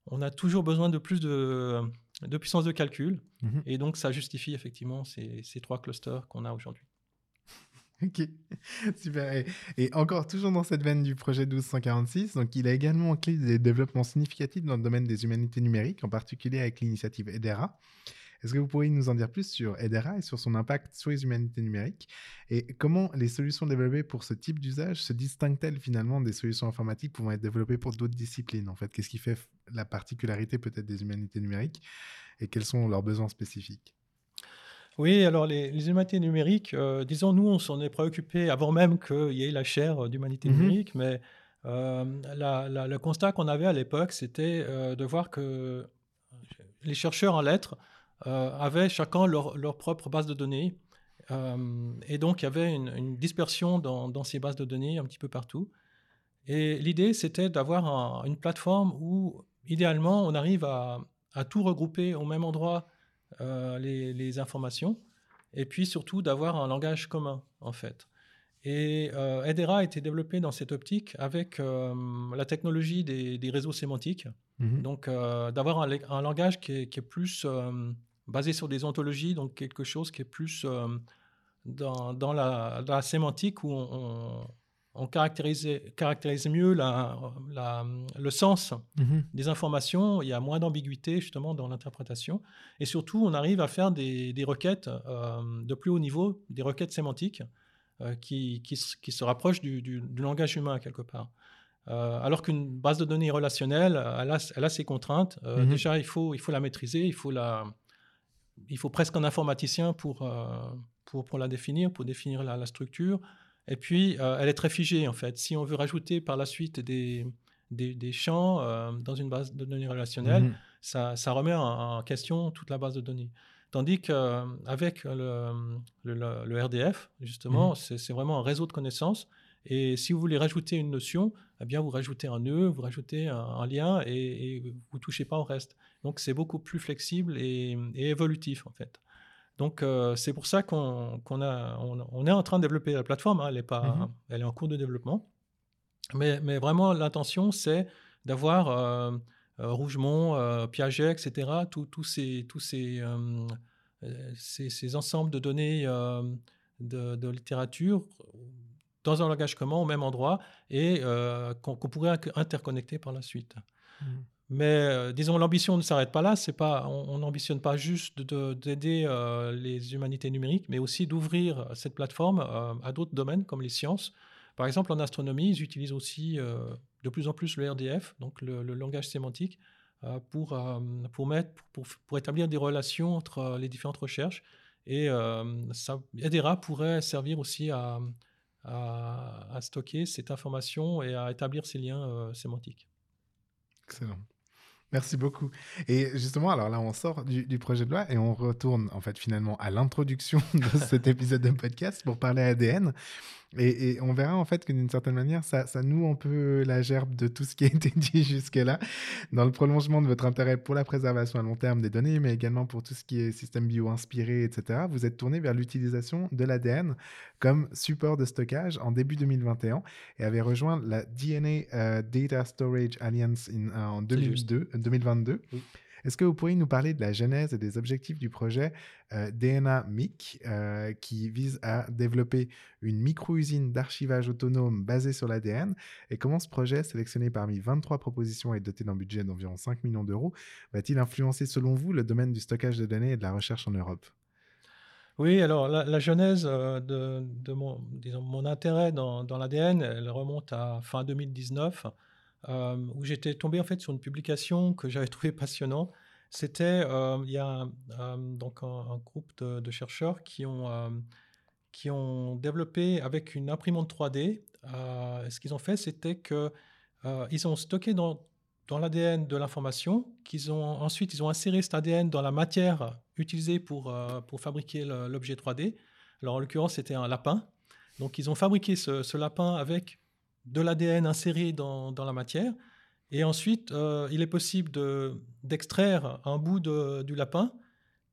on a toujours besoin de plus de, de puissance de calcul. Mhm. Et donc, ça justifie effectivement ces, ces trois clusters qu'on a aujourd'hui. Ok, super. Et, encore toujours dans cette veine du projet 1246, donc il a également clé des développements significatifs dans le domaine des humanités numériques, en particulier avec l'initiative EDERA. Est-ce que vous pourriez nous en dire plus sur EDERA et sur son impact sur les humanités numériques? Et comment les solutions développées pour ce type d'usage se distinguent-elles finalement des solutions informatiques pouvant être développées pour d'autres disciplines En fait, qu'est-ce qui fait la particularité peut-être des humanités numériques et quels sont leurs besoins spécifiques? Oui, alors les, les humanités numériques, euh, disons, nous, on s'en est préoccupé avant même qu'il y ait la chaire euh, d'humanité Mhm. numérique, mais euh, la- la- le constat qu'on avait à l'époque, c'était euh, de voir que les chercheurs en lettres avaient chacun leur, leur propre base de données. et donc, il y avait une, une dispersion dans, dans ces bases de données un petit peu partout. Et l'idée, c'était d'avoir un- une plateforme où, idéalement, on arrive à, à tout regrouper au même endroit les, les informations, et puis surtout d'avoir un langage commun, en fait. Et euh, Edera a été développé dans cette optique avec euh, la technologie des, des réseaux sémantiques, Mhm. donc euh, d'avoir un, la- un langage qui est, qui est plus euh, basé sur des ontologies, donc quelque chose qui est plus euh, dans, dans la, dans la sémantique où on, on- caractérise, mieux la- la- le sens Mhm. des informations, il y a moins d'ambiguïté justement dans l'interprétation. Et surtout, on arrive à faire des, des requêtes euh, de plus haut niveau, des requêtes sémantiques euh, qui, qui, se- qui se rapprochent du, du- du langage humain quelque part. Euh, alors qu'une base de données relationnelle, elle a, elle a ses contraintes. Mhm. Déjà, il faut, il faut la maîtriser, il faut, la, il faut presque un informaticien pour, pour, pour la définir, pour définir la, la structure. Et puis, euh, elle est très figée en fait. Si on veut rajouter par la suite des, des, des champs euh, dans une base de données relationnelle, Mhm. ça, ça remet en, en question toute la base de données. Tandis qu'avec le, le, le- le RDF, justement, Mhm. c'est c'est vraiment un réseau de connaissances. Et si vous voulez rajouter une notion, eh bien, vous rajoutez un nœud, vous rajoutez un, un lien et, et vous ne touchez pas au reste. Donc, c'est beaucoup plus flexible et, et évolutif, en fait. Donc, euh, c'est pour ça qu'on on, on est en train de développer la plateforme. hein, elle, est pas, Mhm. elle est en cours de développement. Mais, mais vraiment, l'intention, c'est d'avoir euh, euh, Rougemont, euh, Piaget, etc., tous ces, tous ces, ces, ces ensembles de données de, de littérature dans un langage commun au même endroit et qu'on pourrait interconnecter par la suite. Mhm. Mais euh, disons, l'ambition ne s'arrête pas là. C'est pas, on n'ambitionne pas juste de- d'aider euh, les humanités numériques, mais aussi d'ouvrir cette plateforme euh, à d'autres domaines comme les sciences, Par exemple, en astronomie, ils utilisent aussi de plus en plus le RDF, donc le, langage sémantique, pour, pour, mettre, pour, pour, établir des relations entre les différentes recherches. Et ça, EDERA pourrait servir aussi à, à, stocker cette information et à établir ces liens sémantiques. Excellent. Merci beaucoup. Et justement, alors là, on sort du, projet de loi et on retourne en fait finalement à l'introduction de cet épisode de podcast pour parler ADN. Et, on verra en fait que d'une certaine manière, ça, ça noue un peu la gerbe de tout ce qui a été dit jusque-là, dans le prolongement de votre intérêt pour la préservation à long terme des données, mais également pour tout ce qui est système bio-inspiré, etc. Vous êtes tourné vers l'utilisation de l'ADN comme support de stockage en début 2021 et avez rejoint la DNA euh, Data Storage Alliance en 2002, 2022. Oui. Est-ce que vous pourriez nous parler de la genèse et des objectifs du projet euh, DNA MIC euh, qui vise à développer une micro-usine d'archivage autonome basée sur l'ADN et comment ce projet, sélectionné parmi 23 propositions et doté d'un budget d'environ 5 millions d'euros, va-t-il influencer selon vous le domaine du stockage de données et de la recherche en Europe? Oui, alors la, genèse euh, de, mon, intérêt dans, dans l'ADN, elle remonte à fin 2019 euh, où j'étais tombé en fait sur une publication que j'avais trouvé passionnante. C'était euh, il y a euh, donc un, groupe de, chercheurs qui ont qui ont développé avec une imprimante 3D. ce qu'ils ont fait, c'était que ils ont stocké dans dans l'ADN de l'information, qu'ils ont ensuite ils ont inséré cet ADN dans la matière utilisée pour pour fabriquer l'objet 3D. Alors en l'occurrence, c'était un lapin. Donc ils ont fabriqué ce lapin avec de l'ADN inséré dans, la matière. Et ensuite, euh, il est possible d'extraire un bout du lapin,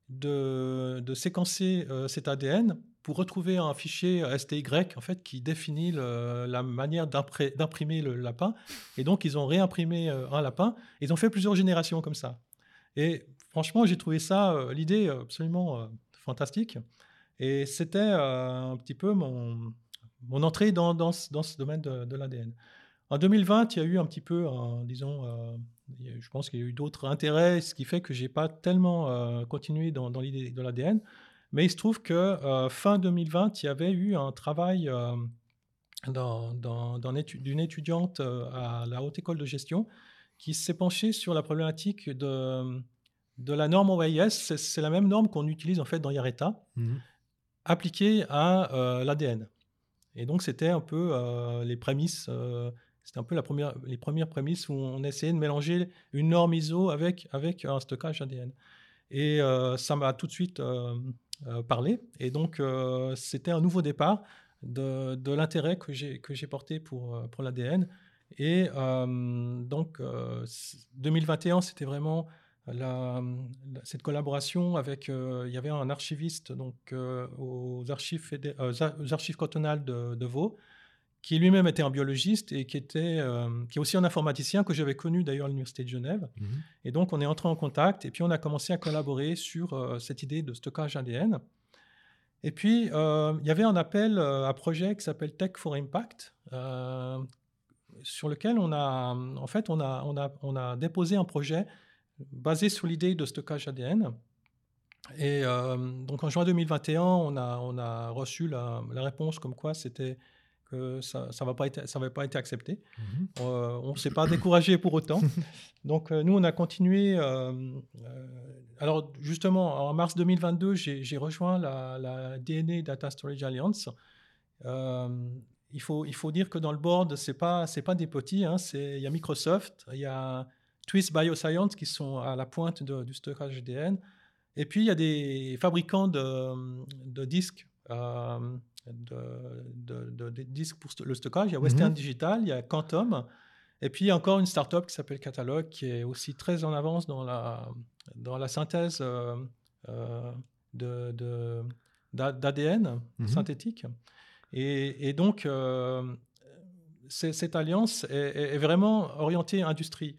de, séquencer euh, cet ADN pour retrouver un fichier STY en fait, qui définit la manière d'imprimer le lapin. Et donc, ils ont réimprimé euh, un lapin. Ils ont fait plusieurs générations comme ça. Et franchement, j'ai trouvé ça, l'idée absolument fantastique. Et c'était un petit peu mon, mon entrée dans, dans, dans ce domaine de, l'ADN. En 2020, il y a eu un petit peu, disons, euh, je pense qu'il y a eu d'autres intérêts, ce qui fait que je n'ai pas tellement euh, continué dans, dans l'idée de l'ADN. Mais il se trouve que euh, fin 2020, il y avait eu un travail d'une étudiante à la Haute École de Gestion qui s'est penchée sur la problématique de, de la norme OIS. C'est la même norme qu'on utilise en fait dans IARETA, mmh appliquée à l'ADN. Et donc, c'était un peu euh, les prémices, euh, c'était un peu les premières prémices où on essayait de mélanger une norme ISO avec, avec un stockage ADN. Et euh, ça m'a tout de suite parlé. Et donc, c'était un nouveau départ de, de l'intérêt que j'ai, que j'ai porté pour, pour l'ADN. Et donc, 2021, c'était vraiment cette collaboration avec, euh, il y avait un archiviste donc, euh, aux, archives euh, aux archives cantonales de, de, Vaud, qui lui-même était un biologiste et qui, était, qui est aussi un informaticien que j'avais connu d'ailleurs à l'Université de Genève. Mhm. Et donc, on est entré en contact et puis on a commencé à collaborer sur cette idée de stockage ADN. Et puis, il y avait un appel à projet qui s'appelle Tech for Impact, sur lequel on a, en fait, on a, on a, on a déposé un projet basé sur l'idée de stockage ADN. Et euh, donc en juin 2021, on a, on a reçu la, réponse comme quoi c'était que ça n'avait ça pas, été, ça pas été accepté. Mhm. Euh, on ne s'est pas découragé pour autant. donc euh, nous, on a continué. alors justement, en mars 2022, j'ai rejoint la, la, DNA Data Storage Alliance. il, faut, il faut dire que dans le board, ce n'est pas, pas des petits. Hein, il y a Microsoft, il y a Twist Bioscience qui sont à la pointe du stockage ADN. Et puis, il y a des fabricants de, disques. Euh, de, disques pour le stockage. Il y a Western mhm. Digital, il y a Quantum, et puis il y a encore une startup qui s'appelle Catalog, qui est aussi très en avance dans la, dans la synthèse euh, euh, de, d'ADN mhm. synthétique. Et, donc, cette alliance est, est, vraiment orientée industrie.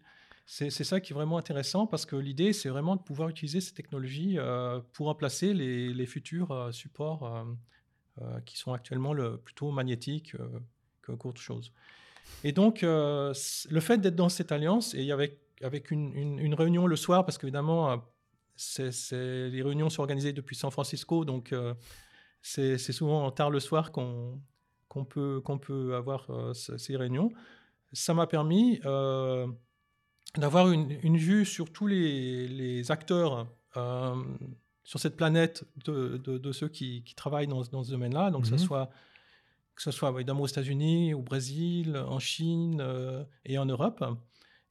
C'est ça qui est vraiment intéressant parce que l'idée, c'est vraiment de pouvoir utiliser ces technologies euh, pour remplacer les, futurs euh, supports euh, qui sont actuellement le, plutôt magnétiques qu'autre chose. Et donc, le fait d'être dans cette alliance et avec, avec une, réunion le soir, parce qu'évidemment, les réunions sont organisées depuis San Francisco, donc c'est souvent tard le soir qu'on peut, peut avoir ce- ces réunions, ça m'a permis d'avoir une, une vue sur tous les, les acteurs euh, sur cette planète de, de- de ceux qui, qui travaillent dans, dans ce domaine-là, donc que Mhm. ce soit que ce soit évidemment aux États-Unis, au Brésil, en Chine euh, et en Europe.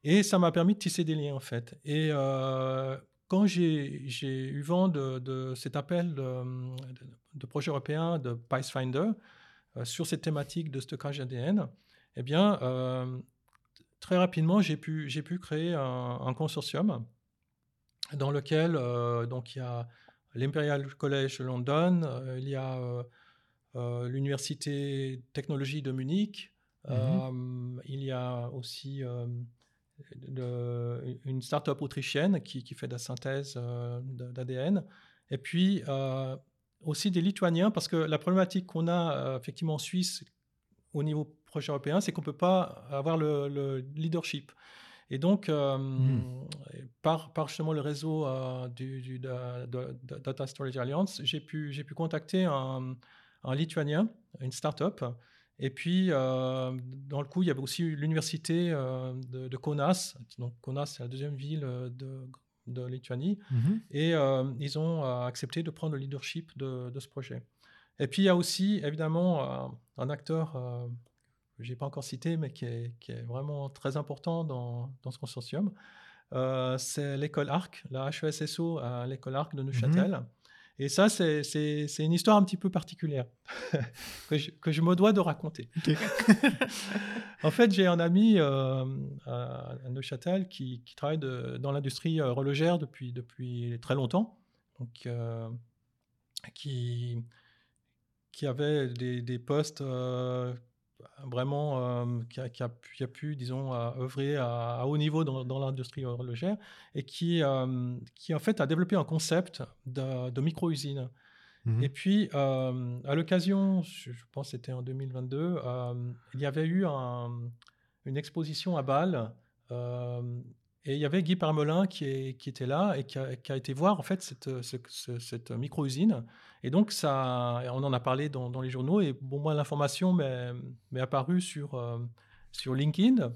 Et ça m'a permis de tisser des liens, en fait. Et euh, quand j'ai eu vent de, de cet appel de, projet européen de PiceFinder euh, sur cette thématique de stockage ADN, eh bien, euh, très rapidement, j'ai pu, j'ai pu créer un, un consortium dans lequel euh, donc, il y a l'Imperial College London, euh, il y a euh, euh, l'Université technologie de Munich, euh, il y a aussi de- une start-up autrichienne qui, qui fait de la synthèse euh, d'ADN, et puis euh, aussi des Lituaniens, parce que la problématique qu'on a euh, effectivement en Suisse au niveau projet européen, c'est qu'on ne peut pas avoir le, le leadership. Et donc, euh, par, par justement le réseau euh, du, du- de- de- de Data Storage Alliance, j'ai pu, j'ai pu contacter un, un Lituanien, une start-up. Et puis, euh, dans le coup, il y avait aussi l'université de, de Kaunas. Donc, Kaunas, c'est la deuxième ville de, de Lituanie. Mhm. Et ils ont accepté de prendre le leadership de, ce projet. Et puis, il y a aussi, évidemment, un acteur que je n'ai pas encore cité, mais qui est, qui est vraiment très important dans, dans ce consortium. Euh, c'est l'école ARC, la HESSO à l'école ARC de Neuchâtel. Et ça, c'est- c'est c'est une histoire un petit peu particulière que, je, que je me dois de raconter. En fait, j'ai un ami euh, à à Neuchâtel qui, qui travaille de- dans l'industrie euh, horlogère depuis, depuis très longtemps. Donc, euh, qui, qui avait des, des postes euh, vraiment, euh, qui, a, qui a pu, qui a pu, disons, euh, œuvrer à, à haut niveau dans, dans l'industrie horlogère et qui, euh, qui, en fait, a développé un concept de, de micro-usine. Mhm. Et puis, euh, à l'occasion, je, je pense que c'était en 2022, euh, il y avait eu un- une exposition à Bâle. et il y avait Guy Parmelin qui, est- qui était là et qui a, qui a été voir en fait cette, ce- ce- cette micro-usine. Et donc, ça, on en a parlé dans, dans les journaux. Et bon, moi, l'information m'est m'est apparue sur, euh, sur LinkedIn.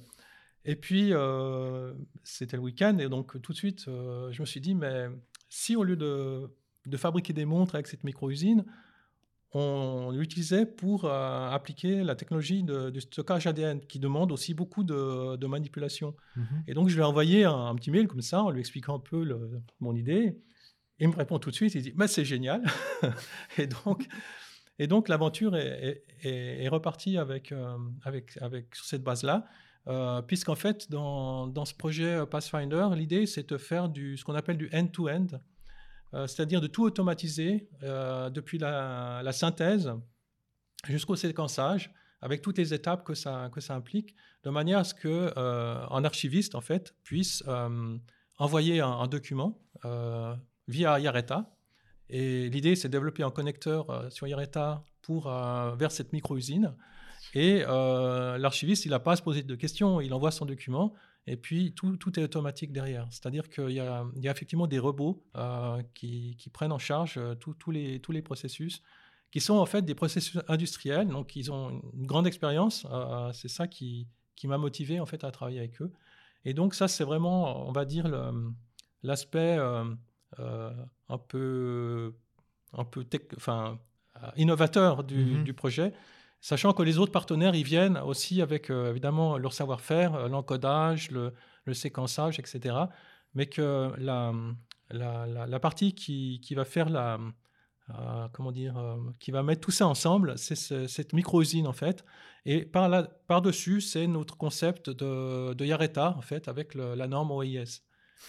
Et puis, euh, c'était le week-end. Et donc, tout de suite, euh, je me suis dit, mais si au lieu de, de fabriquer des montres avec cette micro-usine, on l'utilisait pour appliquer la technologie du stockage ADN qui demande aussi beaucoup de, de manipulation. Mhm. Et donc, je lui ai envoyé un, un petit mail comme ça en lui expliquant un peu le- mon idée. Il me répond tout de suite, il dit, mais c'est génial. et donc, et donc l'aventure est, repartie avec, euh, avec, avec cette base-là. Euh, Puisqu'en fait, dans, dans ce projet Pathfinder, l'idée, c'est de faire du, ce qu'on appelle du end-to-end, euh, c'est-à-dire de tout automatiser euh, depuis la, la synthèse jusqu'au séquençage, avec toutes les étapes que ça, que ça implique, de manière à ce que euh, un archiviste en fait puisse euh, envoyer un, document euh, via Yareta. Et l'idée, c'est de développer un connecteur euh, sur Yareta pour euh, vers cette micro-usine. Et euh, l'archiviste, il n'a pas à se poser de questions, il envoie son document et puis tout, tout est automatique derrière. C'est-à-dire qu'il y, y a effectivement des robots qui, qui prennent en charge les, tous les processus, qui sont en fait des processus industriels, donc ils ont une grande expérience. c'est ça qui, qui m'a motivé en fait à travailler avec eux. Et donc ça, c'est vraiment, on va dire, l'aspect un peu, un peu tech- enfin, euh, innovateur du, Mhm. du projet. Sachant que les autres partenaires, ils viennent aussi avec euh, évidemment leur savoir-faire, euh, l'encodage, le, le séquençage, etc. Mais que la, la, la- la partie qui, qui va faire la, euh, comment dire, euh, qui va mettre tout ça ensemble, c'est ce- cette micro-usine en fait. Et par par-dessus, c'est notre concept de, de Yareta en fait, avec le- la norme OIS.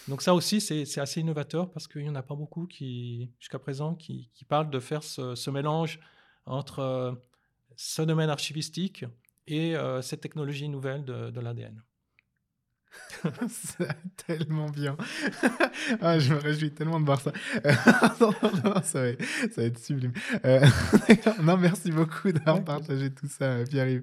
Donc ça aussi, c'est assez innovateur parce qu'il n'y en a pas beaucoup qui, jusqu'à présent, qui, qui parlent de faire ce, mélange entre euh, ce domaine archivistique et euh, cette technologie nouvelle de l'ADN. C'est tellement bien. ah, je me réjouis tellement de voir ça. Non, non, non, ça, va, ça va être sublime. Euh, non, merci beaucoup d'avoir Ouais. partagé tout ça, euh, Pierre-Yves.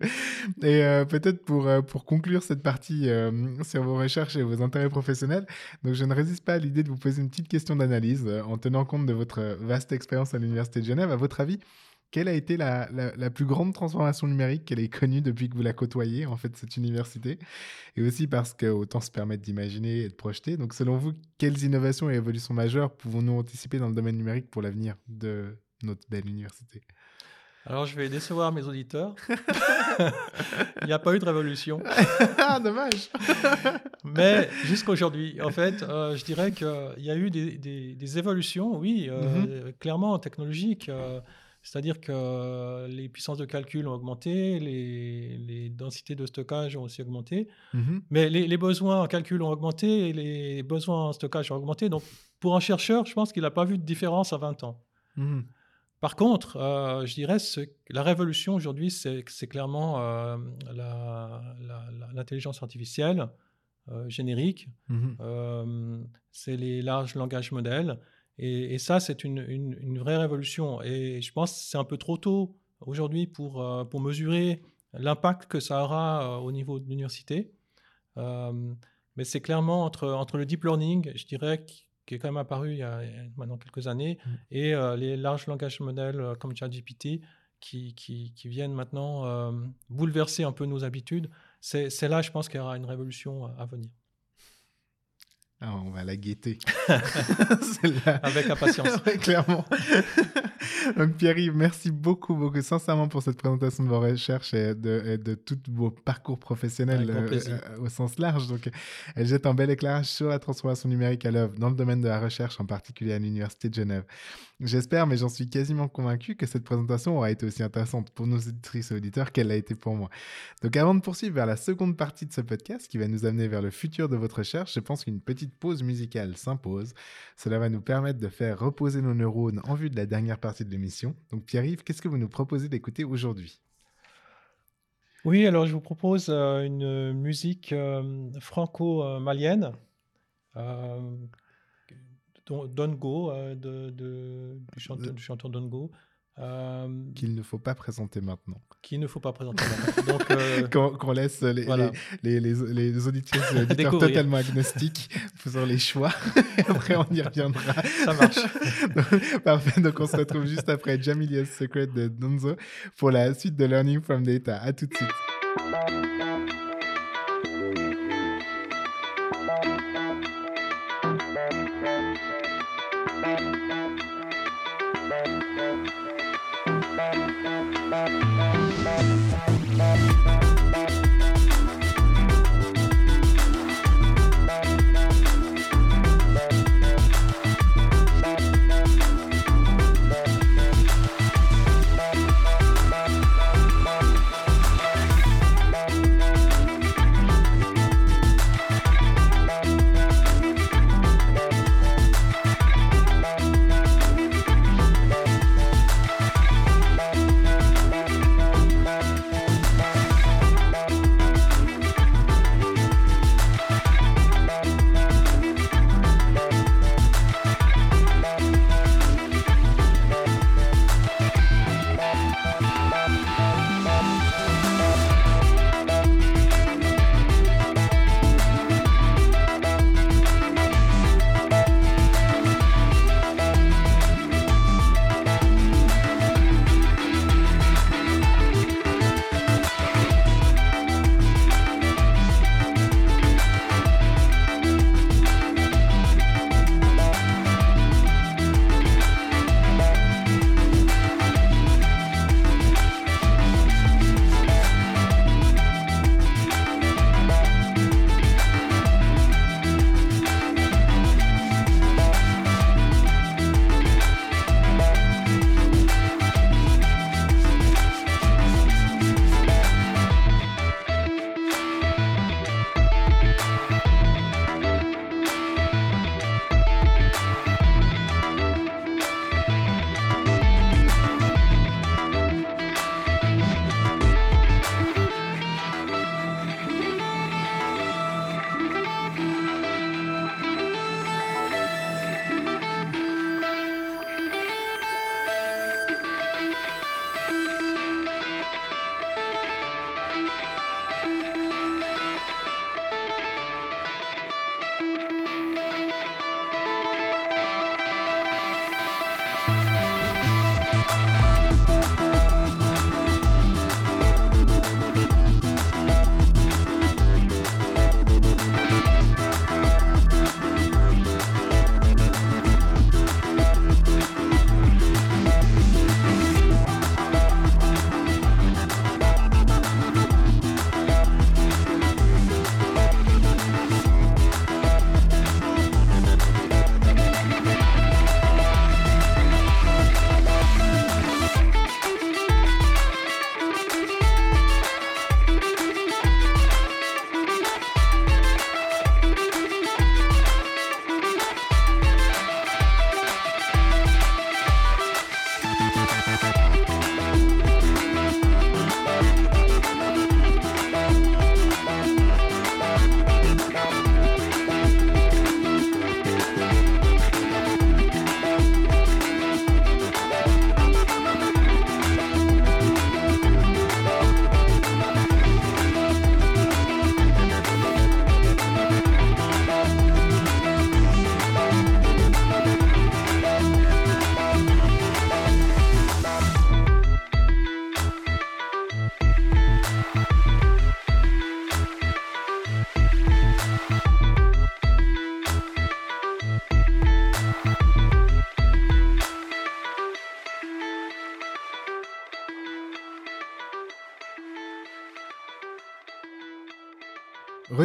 Et euh, peut-être pour, pour conclure cette partie euh, sur vos recherches et vos intérêts professionnels, donc je ne résiste pas à l'idée de vous poser une petite question d'analyse en tenant compte de votre vaste expérience à l'Université de Genève. À votre avis, quelle a été la, la- la plus grande transformation numérique qu'elle ait connue depuis que vous la côtoyez, en fait, cette université? Et aussi parce que autant se permettre d'imaginer et de projeter. Donc, selon vous, quelles innovations et évolutions majeures pouvons-nous anticiper dans le domaine numérique pour l'avenir de notre belle université? Alors, je vais décevoir mes auditeurs. Il n'y a pas eu de révolution. Ah, dommage Mais jusqu'aujourd'hui, en fait, euh, je dirais qu'il y a eu des, des- des évolutions, oui, euh, clairement technologiques. euh, C'est-à-dire que les puissances de calcul ont augmenté, les, les densités de stockage ont aussi augmenté, Mhm. mais les, les besoins en calcul ont augmenté et les besoins en stockage ont augmenté. Donc, pour un chercheur, je pense qu'il n'a pas vu de différence à 20 ans. Mhm. Par contre, euh, je dirais que la révolution aujourd'hui, c'est clairement euh, l'intelligence artificielle euh, générique, Mhm. euh, c'est les larges langages modèles. Et, et ça, c'est une, une- une vraie révolution. Et je pense que c'est un peu trop tôt aujourd'hui pour, euh, pour mesurer l'impact que ça aura euh, au niveau de l'université. Euh, mais c'est clairement entre, entre le deep learning, je dirais, qui, qui est quand même apparu il y a maintenant quelques années, Mm. et les larges langages modèles comme ChatGPT qui, qui, qui viennent maintenant euh, bouleverser un peu nos habitudes. C'est là, je pense qu'il y aura une révolution à venir. Ah, on va la guetter. Avec impatience. Ouais, clairement. Donc Pierre-Yves, merci beaucoup, beaucoup, sincèrement pour cette présentation de vos recherches et de, et de tous vos parcours professionnels euh, euh, au sens large. Donc, elle jette un bel éclairage sur la transformation numérique à l'œuvre dans le domaine de la recherche, en particulier à l'Université de Genève. J'espère, mais j'en suis quasiment convaincu, que cette présentation aura été aussi intéressante pour nos auditrices et auditeurs qu'elle l'a été pour moi. Donc avant de poursuivre vers la seconde partie de ce podcast qui va nous amener vers le futur de votre recherche, je pense qu'une petite pause musicale s'impose. Cela va nous permettre de faire reposer nos neurones en vue de la dernière partie de l'émission. Donc Pierre-Yves, qu'est-ce que vous nous proposez d'écouter aujourd'hui? Oui, alors je vous propose euh, une musique euh, franco-malienne, euh, Don- Dongo, euh, de, de- du, chanteur, du chanteur Dongo, euh, Qu'il ne faut pas présenter maintenant. qu'il ne faut pas présenter. maintenant. Donc, euh, Qu'on laisse les, Voilà. les, les, auditeurs Découvrir. totalement agnostiques sur les choix. Après, on y reviendra. ça marche. Parfait, donc on se retrouve juste après Jamilia's Secret de Donzo pour la suite de Learning from Data. À tout de suite.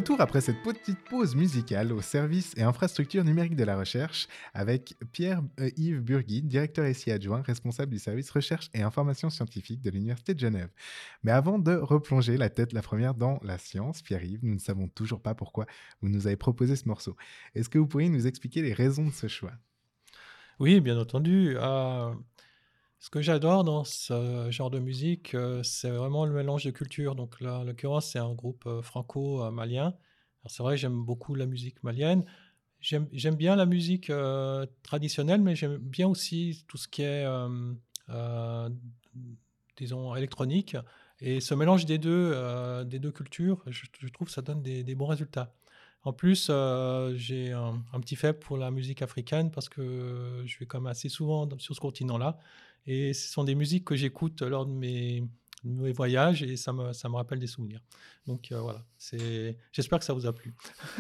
Retour après cette petite pause musicale au service et infrastructure numérique de la recherche avec Pierre-Yves Burgui, directeur SI adjoint, responsable du service recherche et information scientifique de l'Université de Genève. Mais avant de replonger la tête la première dans la science, Pierre-Yves, nous ne savons toujours pas pourquoi vous nous avez proposé ce morceau. Est-ce que vous pourriez nous expliquer les raisons de ce choix? Oui, bien entendu. Euh, ce que j'adore dans ce genre de musique, euh, c'est vraiment le mélange de cultures. Donc là, en l'occurrence, c'est un groupe euh, franco-malien. C'est vrai, j'aime beaucoup la musique malienne. J'aime bien la musique traditionnelle, mais j'aime bien aussi tout ce qui est, disons, électronique. Et ce mélange des deux, des deux cultures, je, trouve que ça donne des, bons résultats. En plus, j'ai un, petit faible pour la musique africaine parce que je vais quand même assez souvent sur ce continent-là. Et ce sont des musiques que j'écoute lors de mes, mes voyages et ça me, ça me rappelle des souvenirs. Donc euh, voilà, c'est... j'espère que ça vous a plu.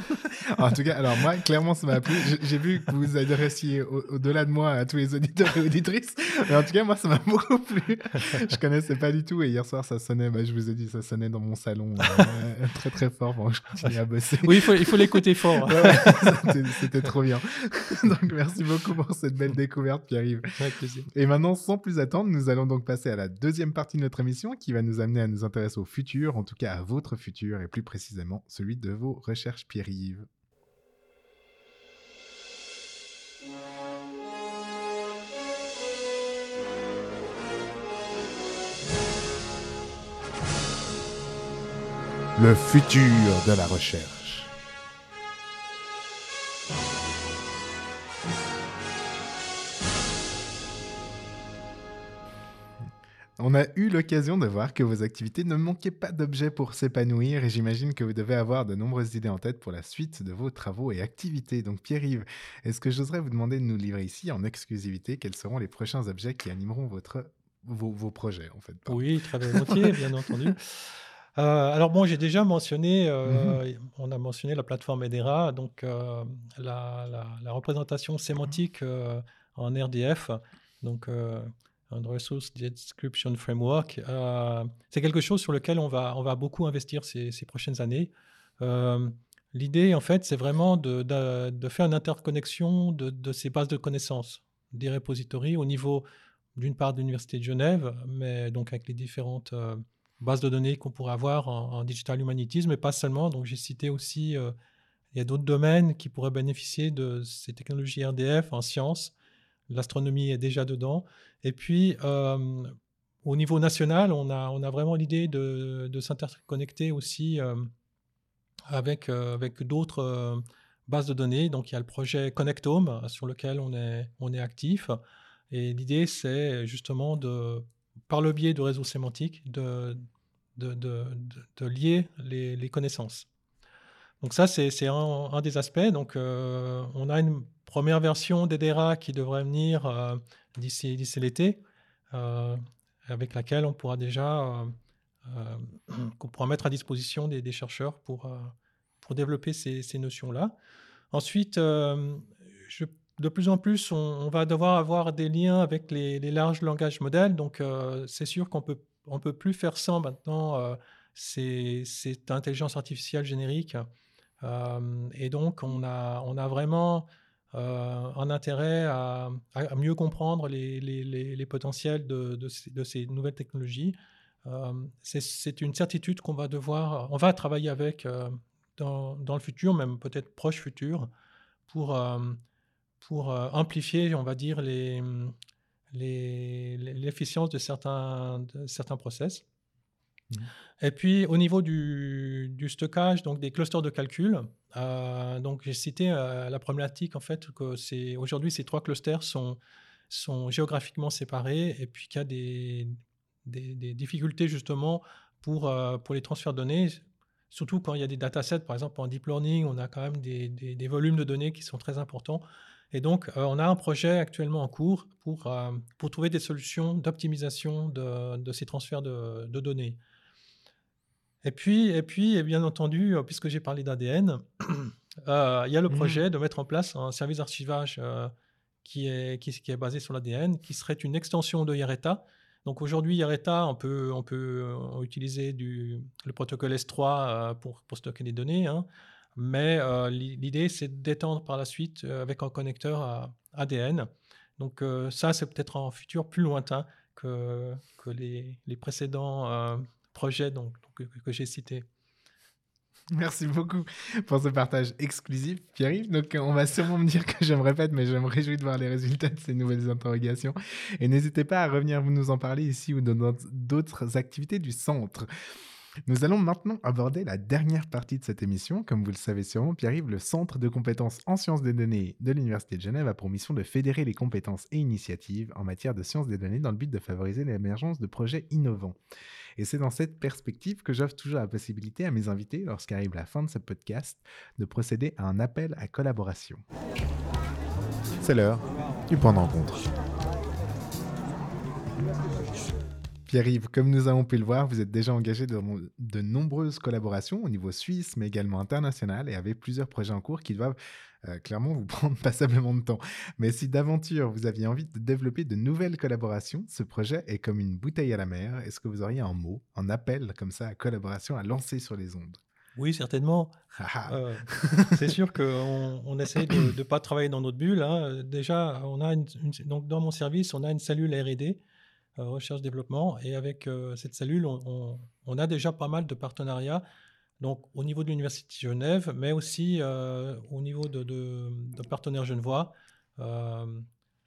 en tout cas, alors moi, clairement, ça m'a plu. J'ai vu que vous adressiez au-delà de moi à tous les auditeurs et auditrices. Mais en tout cas, moi, ça m'a beaucoup plu. Je connaissais pas du tout et hier soir, ça sonnait, bah, je vous ai dit, ça sonnait dans mon salon euh, très très fort que je continuais à bosser. Oui, il faut, il faut l'écouter fort. c'était, trop bien. donc merci beaucoup pour cette belle découverte, Pierre-Yves. Avec plaisir. Et maintenant, sans plus attendre, nous allons donc passer à la deuxième partie de notre émission qui va nous amener à nous intéresser au futur, en tout cas à votre futur, et plus précisément celui de vos recherches Pierre-Yves. Le futur de la recherche. On a eu l'occasion de voir que vos activités ne manquaient pas d'objets pour s'épanouir et j'imagine que vous devez avoir de nombreuses idées en tête pour la suite de vos travaux et activités. Donc Pierre-Yves, est-ce que j'oserais vous demander de nous livrer ici en exclusivité quels seront les prochains objets qui animeront votre, vos, projets en fait? Oui, très volontiers, bien entendu. Euh, alors bon, j'ai déjà mentionné, euh, mhm. on a mentionné la plateforme Edera, donc euh, la, la, représentation sémantique en RDF. Donc un Resource Description Framework. Euh, c'est quelque chose sur lequel on va, on va beaucoup investir ces, ces prochaines années. Euh, l'idée, en fait, c'est vraiment de, de, faire une interconnexion de, de, ces bases de connaissances des repositories au niveau, d'une part, de l'Université de Genève, mais donc avec les différentes euh, bases de données qu'on pourrait avoir en, digital humanities, mais pas seulement. Donc, j'ai cité aussi, il y a d'autres domaines qui pourraient bénéficier de ces technologies RDF en sciences. L'astronomie est déjà dedans. Et puis, euh, au niveau national, on a, vraiment l'idée de, s'interconnecter aussi euh, avec, euh, avec d'autres bases de données. Donc, il y a le projet Connectome sur lequel on est, actif. Et l'idée, c'est justement de, par le biais de réseaux sémantiques, de, lier les, connaissances. Donc ça, c'est un, un, des aspects. Donc, on a une première version d'Edera qui devrait venir d'ici l'été, euh, avec laquelle on pourra déjà euh, euh, qu'on pourra mettre à disposition des, chercheurs pour, pour développer ces, notions-là. Ensuite, de plus en plus, on, va devoir avoir des liens avec les, larges langages modèles. Donc, c'est sûr qu'on peut, on peut plus faire sans maintenant cette intelligence artificielle générique. et donc, on a, on a vraiment euh, un intérêt à, mieux comprendre les, potentiels de, ces, nouvelles technologies. Euh, c'est une certitude qu'on va devoir, on va travailler avec euh, dans, le futur, même peut-être proche futur, pour, pour amplifier, on va dire, l'efficience de certains, de certains process. Mmh. Et puis au niveau du, stockage, donc des clusters de calcul, euh, donc j'ai cité euh, la problématique en fait que c'est aujourd'hui ces trois clusters sont, géographiquement séparés et puis qu'il y a des, difficultés justement pour, euh, pour les transferts de données, surtout quand il y a des datasets, par exemple en deep learning, on a quand même des, volumes de données qui sont très importants. Et donc, on a un projet actuellement en cours pour, pour trouver des solutions d'optimisation de, ces transferts de données. Et puis, et puis, bien entendu, euh, puisque j'ai parlé d'ADN, euh, il y a le mmh. projet de mettre en place un service d'archivage euh, qui, est, qui, est basé sur l'ADN, qui serait une extension de Yareta. Donc aujourd'hui, Yareta, on peut, on peut utiliser du, le protocole S3 pour, pour stocker des données, hein. mais l'idée, c'est d'étendre par la suite avec un connecteur à ADN. Donc ça, c'est peut-être un futur plus lointain que, que les, les précédents projets donc, que j'ai cités. Merci beaucoup pour ce partage exclusif, Pierre-Yves. Donc, on va sûrement me dire que je me répète, mais je me réjouis de voir les résultats de ces nouvelles interrogations. Et n'hésitez pas à revenir vous nous en parler ici ou dans d'autres activités du centre. Nous allons maintenant aborder la dernière partie de cette émission. Comme vous le savez sûrement, Pierre-Yves, le Centre de compétences en sciences des données de l'Université de Genève a pour mission de fédérer les compétences et initiatives en matière de sciences des données dans le but de favoriser l'émergence de projets innovants. Et c'est dans cette perspective que j'offre toujours la possibilité à mes invités, lorsqu'arrive la fin de ce podcast, de procéder à un appel à collaboration. C'est l'heure du point de rencontre. Pierre-Yves, comme nous avons pu le voir, vous êtes déjà engagé dans de nombreuses collaborations au niveau suisse, mais également international, et avez plusieurs projets en cours qui doivent euh, clairement vous prendre passablement de temps. Mais si d'aventure vous aviez envie de développer de nouvelles collaborations, ce projet est comme une bouteille à la mer. Est-ce que vous auriez un mot, un appel comme ça à collaboration à lancer sur les ondes? Oui, certainement. Ah, ah. Euh, c'est sûr qu'on on essaie de ne pas travailler dans notre bulle. Hein. Déjà, on a donc dans mon service, on a une cellule R&D, euh, recherche-développement, et avec cette cellule, on, on, a déjà pas mal de partenariats donc au niveau de l'Université Genève, mais aussi euh, au niveau de, de, partenaires genevois, euh,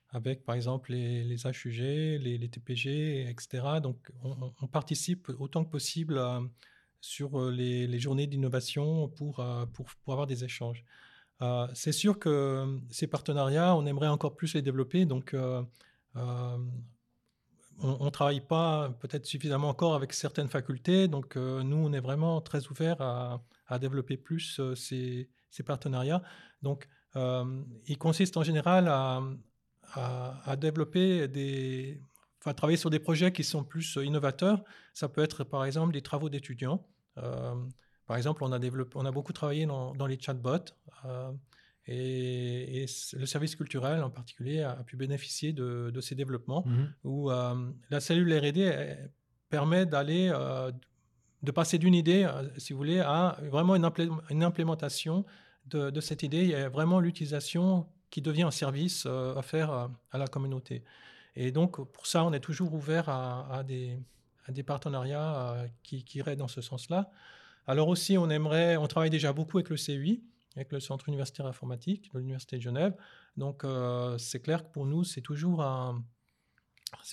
avec par exemple les, les HUG, les, TPG, etc. Donc on, participe autant que possible euh, sur les, journées d'innovation pour, pour, pour, avoir des échanges. C'est sûr que ces partenariats, on aimerait encore plus les développer. Donc on ne travaille pas peut-être suffisamment encore avec certaines facultés. Donc, euh, nous, on est vraiment très ouverts à, développer plus euh, ces, partenariats. Donc, euh, il consiste en général à, développer des. Enfin, travailler sur des projets qui sont plus innovateurs. Ça peut être, par exemple, des travaux d'étudiants. par exemple, on a, développé, on a beaucoup travaillé dans les chatbots. Et, le service culturel en particulier a, pu bénéficier de, ces développements mhm. où euh, la cellule R&D permet d'aller, euh, de passer d'une idée, euh, si vous voulez, à vraiment une, une implémentation de, cette idée. Il y a vraiment l'utilisation qui devient un service offert à, la communauté. Et donc, pour ça, on est toujours ouvert à, des, des, partenariats qui, qui iraient dans ce sens-là. Alors aussi, on aimerait, on travaille déjà beaucoup avec le CUI, avec le Centre universitaire informatique de l'Université de Genève. Donc, euh, c'est clair que pour nous, c'est toujours,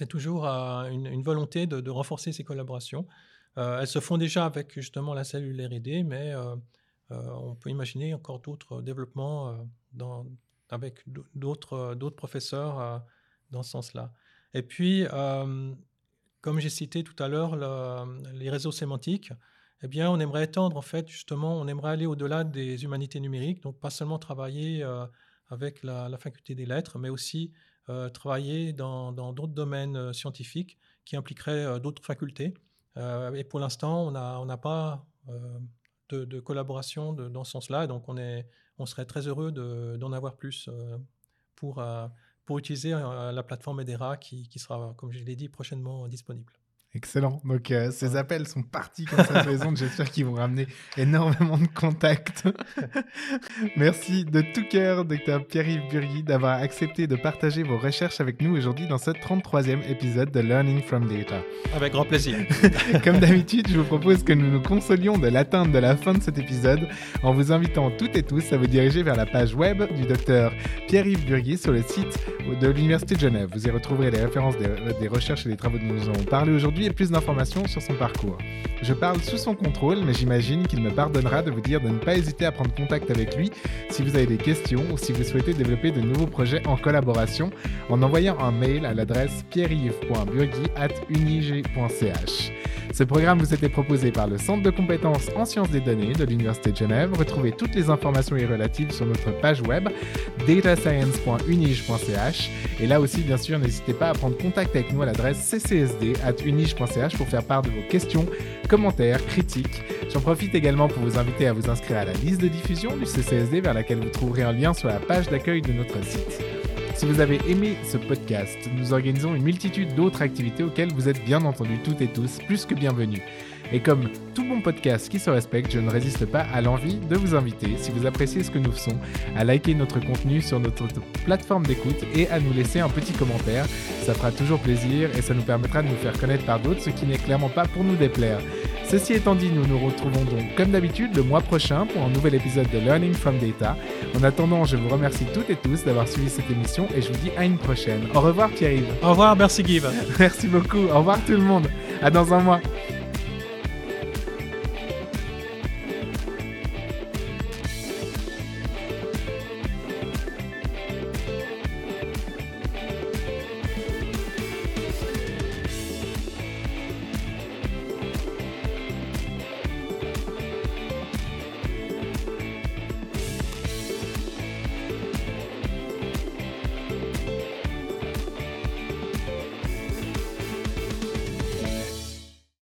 toujours une, volonté de, renforcer ces collaborations. Euh, elles se font déjà avec justement la cellule R&D, mais euh, on peut imaginer encore d'autres développements avec d'autres professeurs dans ce sens-là. Et puis, comme j'ai cité tout à l'heure, les réseaux sémantiques, eh on aimerait étendre, en fait, justement, on aimerait aller au-delà des humanités numériques, donc pas seulement travailler euh, avec la, faculté des lettres, mais aussi euh, travailler dans d'autres domaines euh, scientifiques qui impliqueraient d'autres facultés. et pour l'instant, on n'a pas de, collaboration dans ce sens-là, donc on, serait très heureux d'en avoir plus pour, utiliser la plateforme Edera qui sera, comme je l'ai dit, prochainement disponible. Excellent. Donc, euh, ces appels sont partis comme ça de J'espère qu'ils vont ramener énormément de contacts. Merci de tout cœur, docteur Pierre-Yves Burgui, d'avoir accepté de partager vos recherches avec nous aujourd'hui dans ce 33e épisode de Learning from Data. Avec grand plaisir. comme d'habitude, je vous propose que nous nous consolions de l'atteinte de la fin de cet épisode en vous invitant toutes et tous à vous diriger vers la page web du docteur Pierre-Yves Burgui sur le site de l'Université de Genève. Vous y retrouverez les références des, des recherches et des travaux dont nous avons parlé aujourd'hui plus d'informations sur son parcours. Je parle sous son contrôle, mais j'imagine qu'il me pardonnera de vous dire de ne pas hésiter à prendre contact avec lui si vous avez des questions ou si vous souhaitez développer de nouveaux projets en collaboration en envoyant un mail à l'adresse pierre-yves.burgui.unige.ch. Ce programme vous était proposé par le Centre de compétences en sciences des données de l'Université de Genève. Retrouvez toutes les informations y relatives sur notre page web datascience.unige.ch. Et là aussi, bien sûr, n'hésitez pas à prendre contact avec nous à l'adresse pour faire part de vos questions, commentaires, critiques. J'en profite également pour vous inviter à vous inscrire à la liste de diffusion du CCSD vers laquelle vous trouverez un lien sur la page d'accueil de notre site. Si vous avez aimé ce podcast, nous organisons une multitude d'autres activités auxquelles vous êtes bien entendu toutes et tous plus que bienvenus. Et comme tout bon podcast qui se respecte, je ne résiste pas à l'envie de vous inviter, si vous appréciez ce que nous faisons, à liker notre contenu sur notre plateforme d'écoute et à nous laisser un petit commentaire. Ça fera toujours plaisir et ça nous permettra de nous faire connaître par d'autres, ce qui n'est clairement pas pour nous déplaire. Ceci étant dit, nous nous retrouvons donc comme d'habitude le mois prochain pour un nouvel épisode de Learning from Data. En attendant, je vous remercie toutes et tous d'avoir suivi cette émission et je vous dis à une prochaine. Au revoir Pierre-Yves. Au revoir, merci Guy. Merci beaucoup. Au revoir tout le monde. À dans un mois.